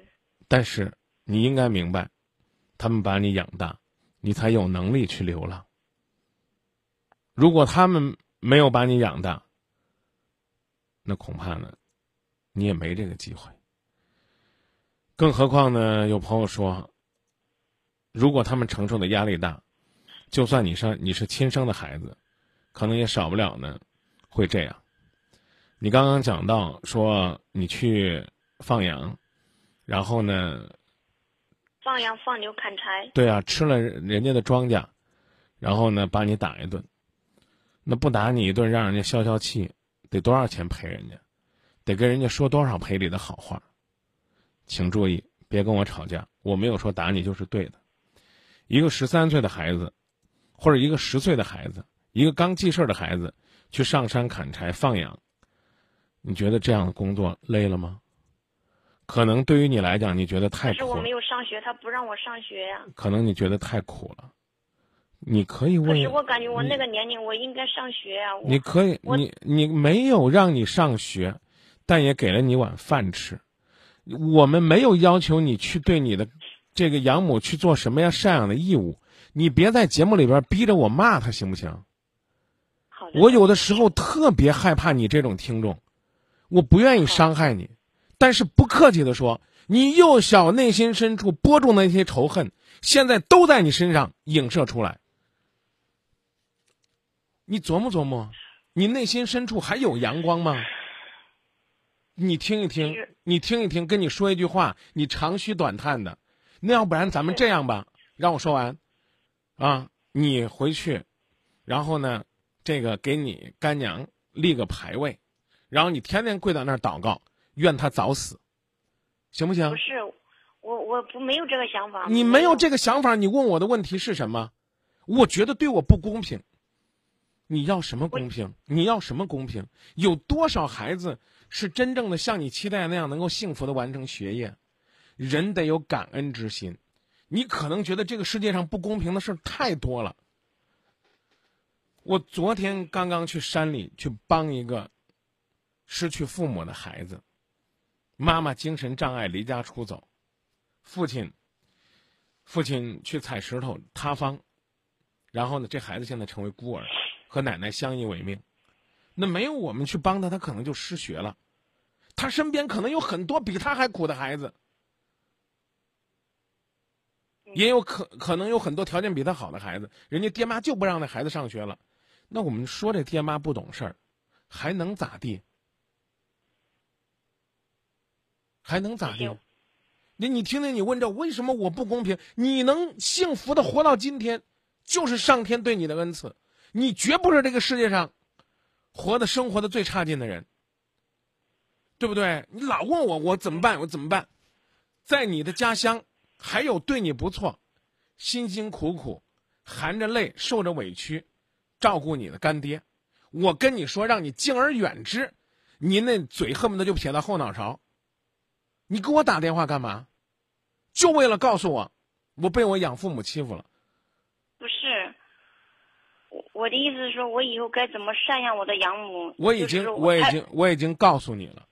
但是你应该明白，他们把你养大，你才有能力去流浪。如果他们没有把你养大，那恐怕呢，你也没这个机会。更何况呢，有朋友说，如果他们承受的压力大，就算你是你是亲生的孩子，可能也少不了呢，会这样。你刚刚讲到说你去放羊，然后呢，放羊放牛砍柴，对啊，吃了人家的庄稼，然后呢把你打一顿，那不打你一顿，让人家消消气，得多少钱赔人家？得跟人家说多少赔礼的好话？请注意，别跟我吵架，我没有说打你就是对的。一个十三岁的孩子，或者一个十岁的孩子，一个刚记事儿的孩子，去上山砍柴放羊，你觉得这样的工作累了吗？可能对于你来讲，你觉得太苦了可是我没。有上学，他不让我上学呀。可能你觉得太苦了，你可以可问，是我感觉我那个年龄，我应该上学啊。你可以，我你你没有让你上学，但也给了你碗饭吃。我们没有要求你去对你的这个养母去做什么样赡养的义务，你别在节目里边逼着我骂他，行不行？我有的时候特别害怕你这种听众，我不愿意伤害你，但是不客气的说，你幼小内心深处播种的那些仇恨，现在都在你身上影射出来。你琢磨琢磨，你内心深处还有阳光吗？你听一听，你听一听，跟你说一句话，你长吁短叹的，那要不然咱们这样吧，让我说完，啊，你回去，然后呢，这个给你干娘立个牌位，然后你天天跪在那儿祷告，愿她早死，行不行不？是我，我不没有这个想法。你没有这个想法，你问我的问题是什么？我觉得对我不公平。你要什么公平？你要什么公平？有多少孩子是真正的像你期待那样能够幸福的完成学业？人得有感恩之心。你可能觉得这个世界上不公平的事儿太多了。我昨天刚刚去山里去帮一个失去父母的孩子，妈妈精神障碍离家出走，父亲父亲去采石头塌方，然后呢，这孩子现在成为孤儿，和奶奶相依为命。那没有我们去帮他，他可能就失学了。他身边可能有很多比他还苦的孩子，也有可可能有很多条件比他好的孩子，人家爹妈就不让那孩子上学了。那我们说这爹妈不懂事儿，还能咋地？还能咋地行？你你听听，你问这为什么我不公平？你能幸福的活到今天，就是上天对你的恩赐。你绝不是这个世界上活的生活的最差劲的人，对不对？你老问我我怎么办？我怎么办？在你的家乡，还有对你不错、辛辛苦苦、含着泪、受着委屈照顾你的干爹。我跟你说，让你敬而远之，您那嘴恨不得就撇到后脑勺。你给我打电话干嘛？就为了告诉我，我被我养父母欺负了。不是，我我的意思是说，我以后该怎么赡养我的养母？我已经，就是说我已经，我已经告诉你了，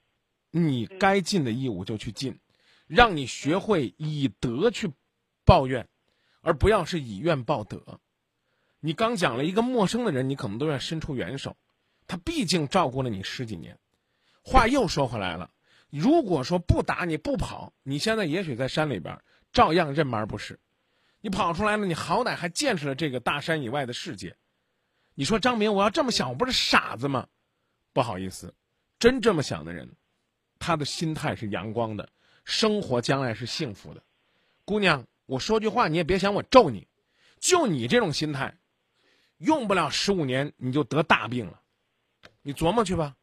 你嗯该尽的义务就去尽，让你学会以德去抱怨，而不要是以怨报德。你刚讲了一个陌生的人，你可能都要伸出援手，他毕竟照顾了你十几年。话又说回来了，如果说不打你不跑，你现在也许在山里边照样认而不是。你跑出来了，你好歹还见识了这个大山以外的世界。你说张明，我要这么想，我不是傻子吗？不好意思，真这么想的人，他的心态是阳光的，生活将来是幸福的。姑娘，我说句话，你也别想我咒你，就你这种心态，用不了十五年你就得大病了。你琢磨去吧，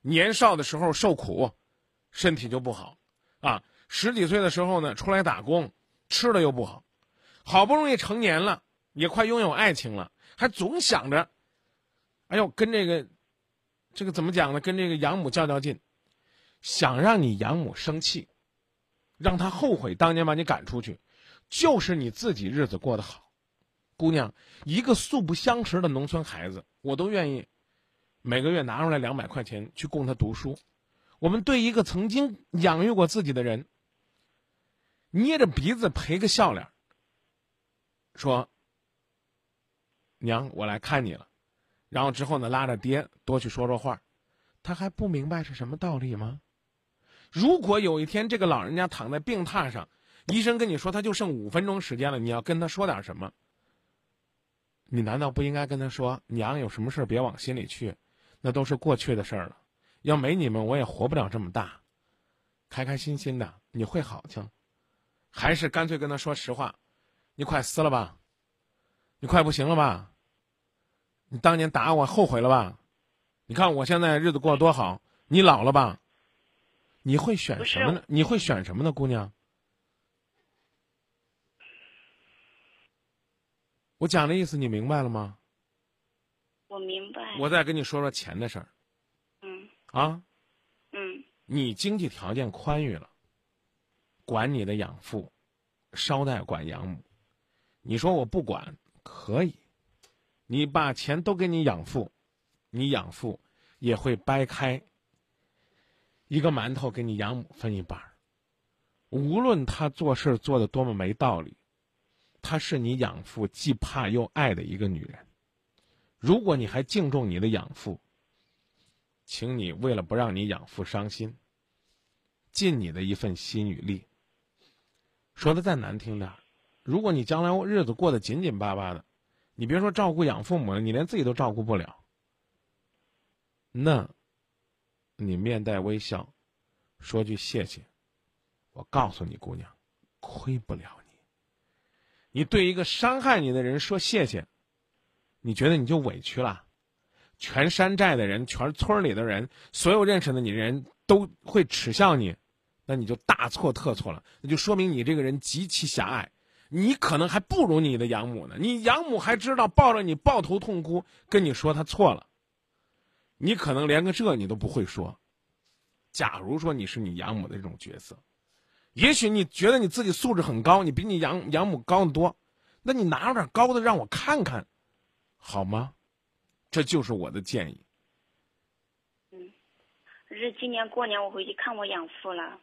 年少的时候受苦，身体就不好，啊，十几岁的时候呢出来打工，吃的又不好，好不容易成年了，也快拥有爱情了，还总想着，哎呦，跟这个，这个怎么讲呢？跟这个养母较较劲，想让你养母生气，让她后悔当年把你赶出去，就是你自己日子过得好。姑娘，一个素不相识的农村孩子，我都愿意每个月拿出来两百块钱去供他读书。我们对一个曾经养育过自己的人，捏着鼻子赔个笑脸，说：“娘，我来看你了。”然后之后呢，拉着爹多去说说话，他还不明白是什么道理吗？如果有一天这个老人家躺在病榻上，医生跟你说他就剩五分钟时间了，你要跟他说点什么？你难道不应该跟他说：“娘，有什么事儿别往心里去，那都是过去的事儿了。要没你们，我也活不了这么大。开开心心的，你会好去。”还是干脆跟他说实话：“你快撕了吧，你快不行了吧？你当年打我后悔了吧？你看我现在日子过得多好，你老了吧？你会选什么呢？你会选什么呢，姑娘？我讲的意思你明白了吗？我明白。我再跟你说说钱的事儿嗯啊。嗯你经济条件宽裕了，管你的养父，捎带管养母。你说我不管可以，你把钱都给你养父，你养父也会掰开一个馒头给你养母分一半儿。无论他做事做的多么没道理，他是你养父既怕又爱的一个女人。如果你还敬重你的养父，请你为了不让你养父伤心，尽你的一份心与力。说的再难听点儿，如果你将来日子过得紧紧巴巴的，你别说照顾养父母了，你连自己都照顾不了，那，你面带微笑，说句谢谢，我告诉你，姑娘，亏不了你。你对一个伤害你的人说谢谢，你觉得你就委屈了？全山寨的人，全村里的人，所有认识的你人都会耻笑你，那你就大错特错了。那就说明你这个人极其狭隘，你可能还不如你的养母呢。你养母还知道抱着你抱头痛哭，跟你说她错了，你可能连个这你都不会说。假如说你是你养母的这种角色，也许你觉得你自己素质很高，你比你养养母高得多，那你拿出点高的让我看看，好吗？这就是我的建议。可是今年过年我回去看我养父了，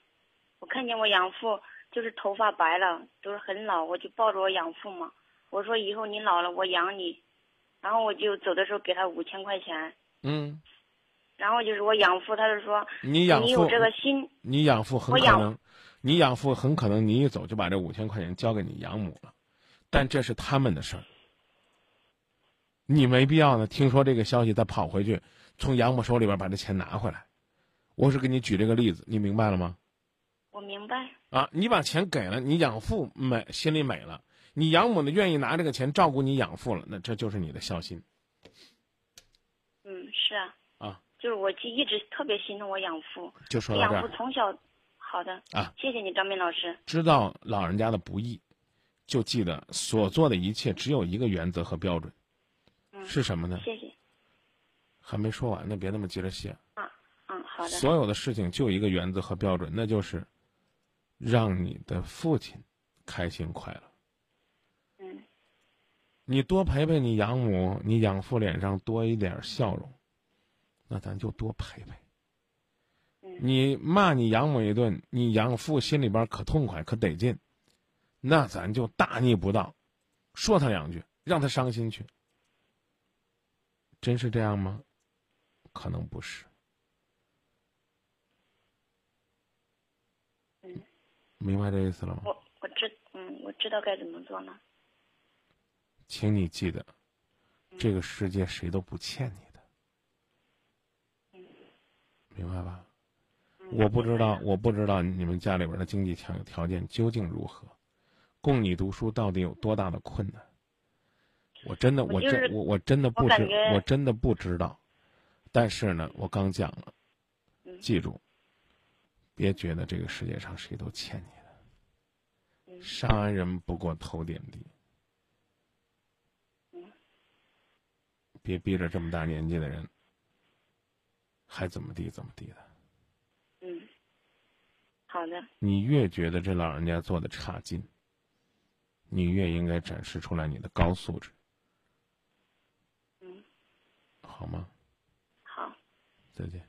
我看见我养父就是头发白了，都是很老，我就抱着我养父嘛，我说以后你老了我养你，然后我就走的时候给他五千块钱，嗯，然后就是我养父，他就说你养父，你有这个心，你养父很可能，你养父很可能你一走就把这五千块钱交给你养母了，但这是他们的事儿，你没必要呢。听说这个消息再跑回去，从养母手里边把这钱拿回来。我是给你举这个例子，你明白了吗？我明白，啊，你把钱给了，你养父美心里美了，你养母呢愿意拿这个钱照顾你养父了，那这就是你的孝心嗯，是啊，啊。就是我就一直特别心疼我养父，就说养父从小，好的啊，谢谢你张明老师，知道老人家的不易，就记得所做的一切只有一个原则和标准，嗯，是什么呢？谢谢，还没说完呢，别那么急着谢。啊嗯，好的，所有的事情就一个原则和标准，那就是让你的父亲开心快乐。嗯你多陪陪你养母，你养父脸上多一点笑容，那咱就多陪陪。嗯你骂你养母一顿，你养父心里边可痛快可得劲，那咱就大逆不道，说他两句，让他伤心去。真是这样吗？可能不是。嗯，明白这意思了吗？我我知嗯我知道该怎么做呢。请你记得，这个世界谁都不欠你的，明白吧？我不知道，我不知道你们家里边的经济条条件究竟如何，供你读书到底有多大的困难？我真的，我真我我真的不知我，我真的不知道。但是呢，我刚讲了，嗯记住，别觉得这个世界上谁都欠你的，嗯上安人不过头点地。嗯别逼着这么大年纪的人，还怎么地怎么地的。嗯，好的，你越觉得这老人家做的差劲，你越应该展示出来你的高素质，嗯好吗？好，再见。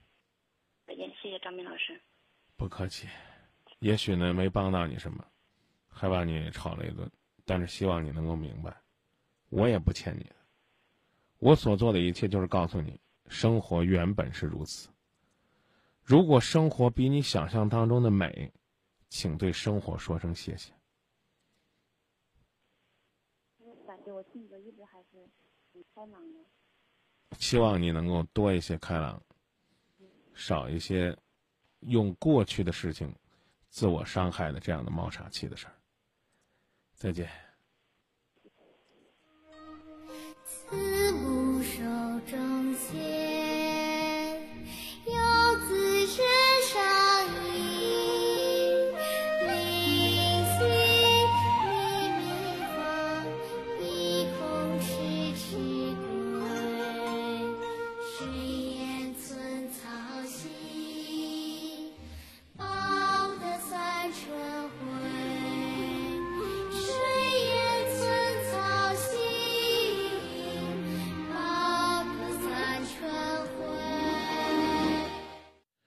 再见，谢谢张明老师。不客气。也许呢没帮到你什么，还把你吵了一顿，但是希望你能够明白，我也不欠你的。我所做的一切就是告诉你，生活原本是如此。如果生活比你想象当中的美，请对生活说声谢谢。感觉我性格一直还是很开朗的。希望你能够多一些开朗，少一些用过去的事情自我伤害的这样的冒傻气的事儿。再见。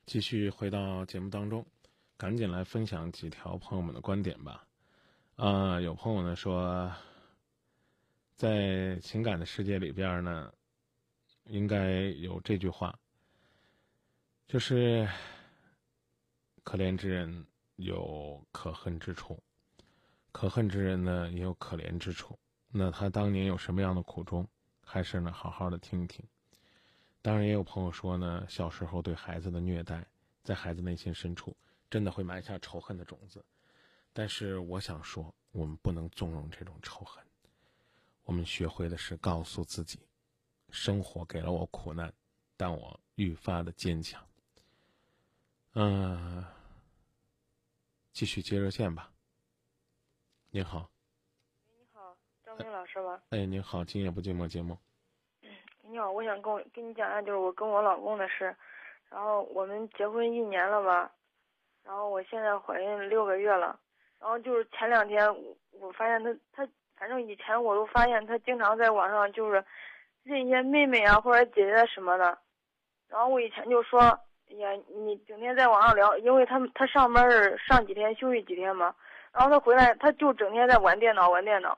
继续回到节目当中，赶紧来分享几条朋友们的观点吧。啊、有朋友呢说，在情感的世界里边呢，应该有这句话，就是可怜之人有可恨之处，可恨之人呢也有可怜之处。那他当年有什么样的苦衷，还是呢好好的听一听。当然，也有朋友说呢，小时候对孩子的虐待，在孩子内心深处真的会埋下仇恨的种子。但是，我想说，我们不能纵容这种仇恨。我们学会的是告诉自己，生活给了我苦难，但我愈发的坚强。嗯、继续接热线吧。您好，你好，张明老师吗？哎，您好，今夜不寂寞节目。你好，我想跟我跟你讲一下，就是我跟我老公的事。然后我们结婚一年了吧，然后我现在怀孕六个月了。然后就是前两天我发现他他，反正以前我都发现他经常在网上就是认一些妹妹啊或者姐姐什么的。然后我以前就说，哎呀，你整天在网上聊，因为他他上班是上几天休息几天嘛。然后他回来他就整天在玩电脑玩电脑。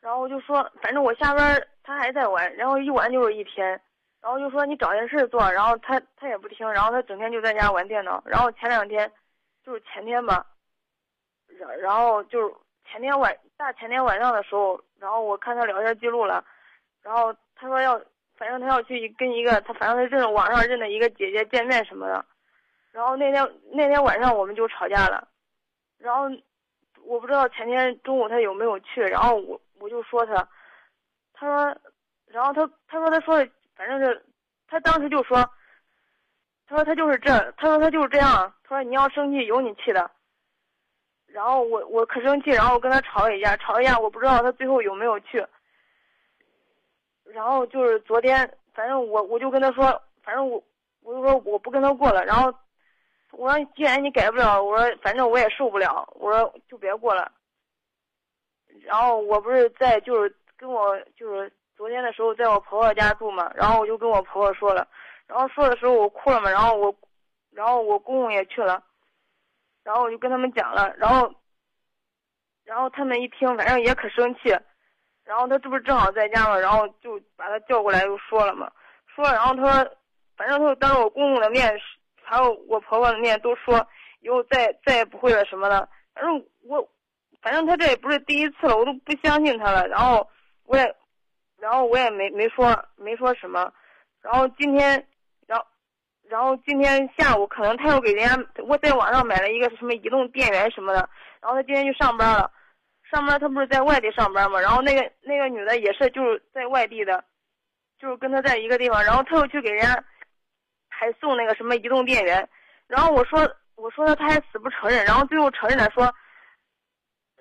然后我就说，反正我下班他还在玩，然后一玩就是一天，然后就说你找件事做，然后他他也不听，然后他整天就在家玩电脑。然后前两天，就是前天吧，然然后就是前天晚大前天晚上的时候，然后我看他聊天记录了，然后他说要，反正他要去跟一个他反正他认网上认的一个姐姐见面什么的，然后那天那天晚上我们就吵架了，然后我不知道前天中午他有没有去，然后我我就说他，他说，然后他他说他说的反正是，他当时就说，他说他就是这，他说他就是这样，他说你要生气有你气的，然后我我可生气，然后我跟他吵了一架，吵一架，我不知道他最后有没有去，然后就是昨天，反正我我就跟他说，反正我我就说我不跟他过了，然后我说既然你改不了，我说反正我也受不了，我说就别过了。然后我不是在就是跟我就是昨天的时候在我婆婆家住嘛，然后我就跟我婆婆说了，然后说的时候我哭了嘛，然后我，然后我公公也去了，然后我就跟他们讲了，然后，然后他们一听，反正也可生气，然后他这不是正好在家嘛，然后就把他叫过来又说了嘛，说了，然后他说，反正他就当着我公公的面，还有我婆婆的面都说以后再再也不会了什么的，反正我。反正他这也不是第一次了，我都不相信他了。然后我也，然后我也没没说没说什么。然后今天，然后，然后今天下午可能他又给人家我在网上买了一个什么移动电源什么的。然后他今天去上班了，上班他不是在外地上班嘛？然后那个那个女的也是就是在外地的，就是跟他在一个地方。然后他又去给人家还送那个什么移动电源。然后我说我说他他还死不承认，然后最后承认了说。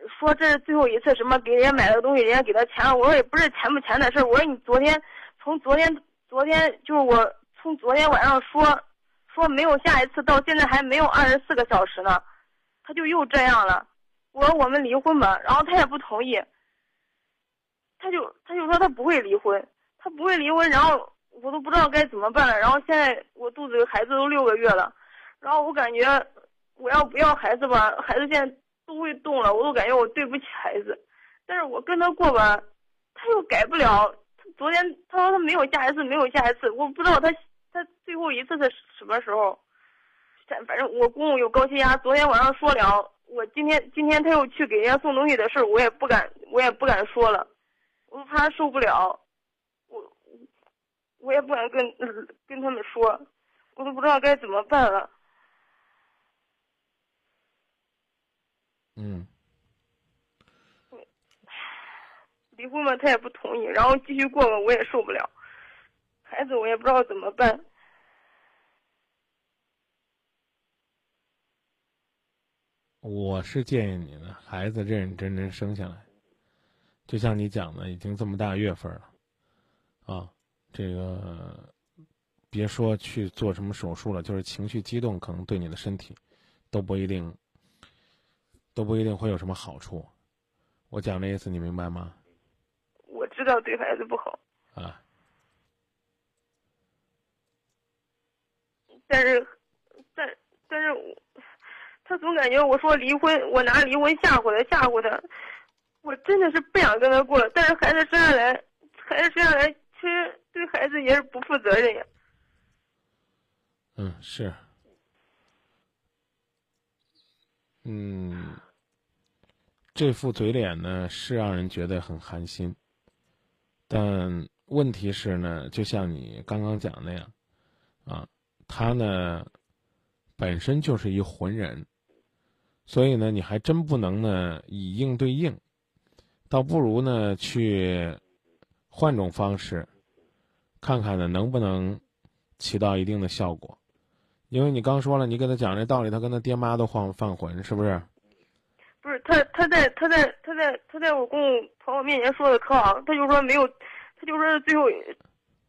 说这是最后一次什么给人家买了东西，人家给他钱了。我说也不是钱不钱的事我说你昨天从昨天昨天就是我从昨天晚上说说没有下一次，到现在还没有二十四个小时呢，他就又这样了。我说我们离婚吧，然后他也不同意。他就他就说他不会离婚，他不会离婚，然后我都不知道该怎么办了。然后现在我肚子里孩子都六个月了，然后我感觉我要不要孩子吧，孩子现在。都会动了，我都感觉我对不起孩子，但是我跟他过吧，他又改不了。他昨天他说他没有下一次，没有下一次，我不知道他他最后一次是什么时候。反反正我公公有高血压，昨天晚上说了，我今天今天他又去给人家送东西的事我也不敢我也不敢说了，我怕他受不了，我我也不敢跟跟他们说，我都不知道该怎么办了。嗯，离婚嘛，他也不同意，然后继续过吧，我也受不了，孩子我也不知道怎么办。我是建议你呢，孩子认认真真生下来，就像你讲的，已经这么大月份了，啊，这个别说去做什么手术了，就是情绪激动，可能对你的身体都不一定。都不一定会有什么好处，我讲的意思你明白吗？我知道对孩子不好啊，但是，但但是我，他总感觉我说离婚，我拿离婚吓唬他，吓唬他，我真的是不想跟他过了。但是孩子生下来，孩子生下来，其实对孩子也是不负责任呀。嗯，是，嗯。这副嘴脸呢，是让人觉得很寒心。但问题是呢，就像你刚刚讲那样，啊，他呢本身就是一浑人，所以呢，你还真不能呢以应对应，倒不如呢去换种方式，看看呢能不能起到一定的效果。因为你刚说了，你跟他讲这道理，他跟他爹妈都犯犯浑，是不是？不是他，他在他在他在他在我公公婆婆面前说的可好，他就说没有，他就说最后，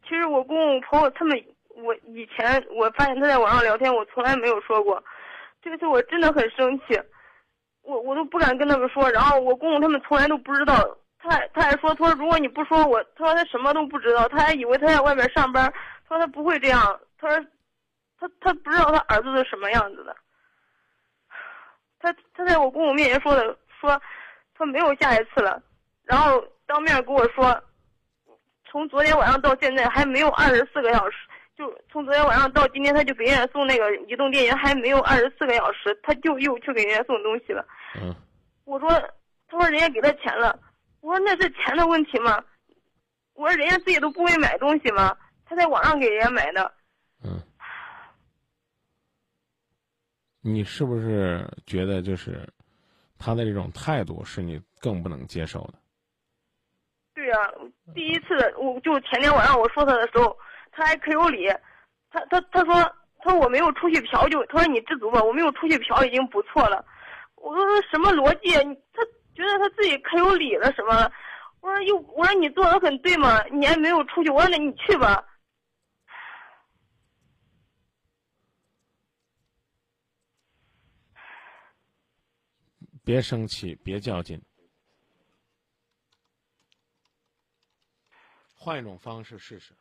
其实我公公婆婆他们，我以前我发现他在网上聊天，我从来没有说过，这次我真的很生气，我我都不敢跟他们说，然后我公公他们从来都不知道，他他还说他说如果你不说我，他说他什么都不知道，他还以为他在外面上班，他说他不会这样，他说他他不知道他儿子是什么样子的。他他在我公公面前说的，说他没有下一次了，然后当面跟我说，从昨天晚上到现在还没有二十四个小时，就从昨天晚上到今天，他就给人家送那个移动电源还没有二十四个小时，他就又去给人家送东西了。嗯，我说，他说人家给他钱了，我说那是钱的问题吗？我说人家自己都不会买东西吗？他在网上给人家买的。你是不是觉得就是他的这种态度是你更不能接受的？对呀，第一次我就前天晚上我说他的时候，他还可有理，他他他说他说我没有出去嫖就他说你知足吧，我没有出去嫖已经不错了。我说说什么逻辑？他觉得他自己可有理了什么？我说又我说你做的很对嘛，你还没有出去，我说那你去吧。别生气，别较劲，换一种方式试试。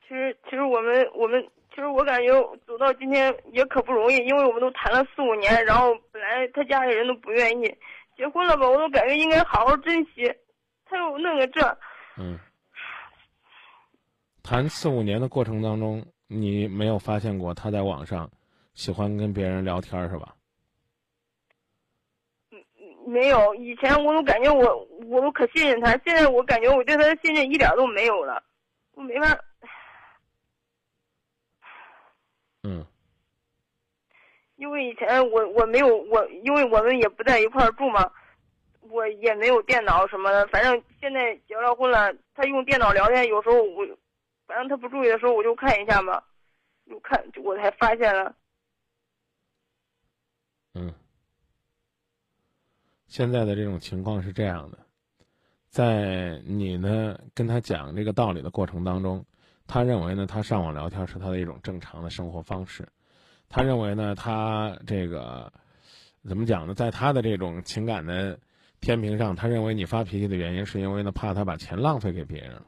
其实，其实我们我们其实我感觉走到今天也可不容易，因为我们都谈了四五年，然后本来他家里人都不愿意结婚了吧，我都感觉应该好好珍惜，他又弄个这，嗯，谈四五年的过程当中，你没有发现过他在网上喜欢跟别人聊天是吧？嗯没有，以前我都感觉我我都可信任他，现在我感觉我对他的信任一点都没有了，我没法。嗯，因为以前我我没有我，因为我们也不在一块儿住嘛，我也没有电脑什么的。反正现在结了婚了，他用电脑聊天，有时候我，反正他不注意的时候我就看一下嘛，就看我才发现了。嗯，现在的这种情况是这样的，在你呢跟他讲这个道理的过程当中。他认为呢，他上网聊天是他的一种正常的生活方式。他认为呢，他这个怎么讲呢？在他的这种情感的天平上，他认为你发脾气的原因是因为呢，怕他把钱浪费给别人了。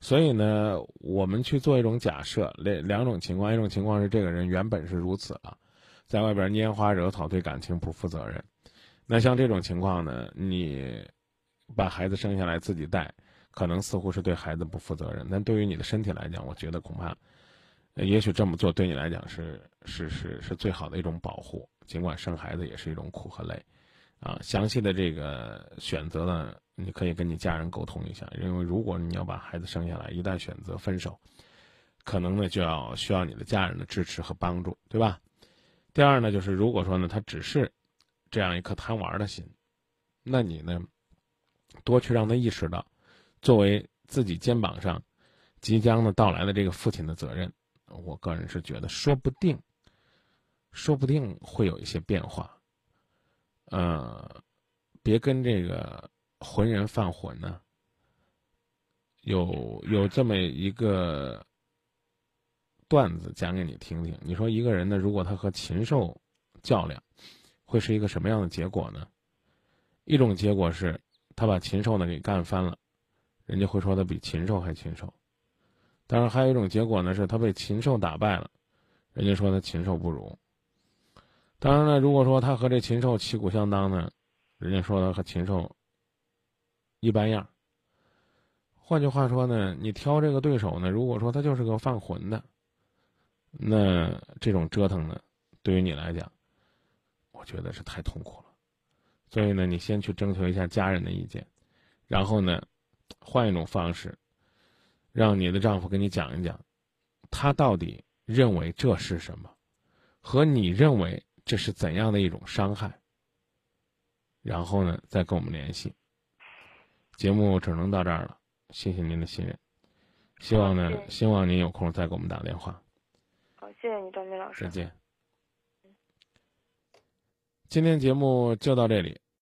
所以呢，我们去做一种假设，两两种情况：一种情况是这个人原本是如此了，在外边拈花惹草，对感情不负责任。那像这种情况呢，你把孩子生下来自己带。可能似乎是对孩子不负责任，但对于你的身体来讲，我觉得恐怕，也许这么做对你来讲是是是是最好的一种保护。尽管生孩子也是一种苦和累，啊，详细的这个选择呢，你可以跟你家人沟通一下。因为如果你要把孩子生下来，一旦选择分手，可能呢就要需要你的家人的支持和帮助，对吧？第二呢，就是如果说呢他只是这样一颗贪玩的心，那你呢多去让他意识到。作为自己肩膀上即将呢到来的这个父亲的责任，我个人是觉得说不定，说不定会有一些变化。呃，别跟这个浑人犯浑呢。有有这么一个段子讲给你听听。你说一个人呢，如果他和禽兽较量，会是一个什么样的结果呢？一种结果是他把禽兽呢给干翻了。人家会说他比禽兽还禽兽，当然还有一种结果呢，是他被禽兽打败了，人家说他禽兽不如。当然了，如果说他和这禽兽旗鼓相当呢，人家说他和禽兽一般样。换句话说呢，你挑这个对手呢，如果说他就是个犯浑的，那这种折腾呢，对于你来讲，我觉得是太痛苦了。所以呢，你先去征求一下家人的意见，然后呢。换一种方式，让你的丈夫跟你讲一讲，他到底认为这是什么，和你认为这是怎样的一种伤害。然后呢，再跟我们联系。节目只能到这儿了，谢谢您的信任，希望呢，希望您有空再给我们打电话。好，谢谢你，张明老师。再见。今天节目就到这里。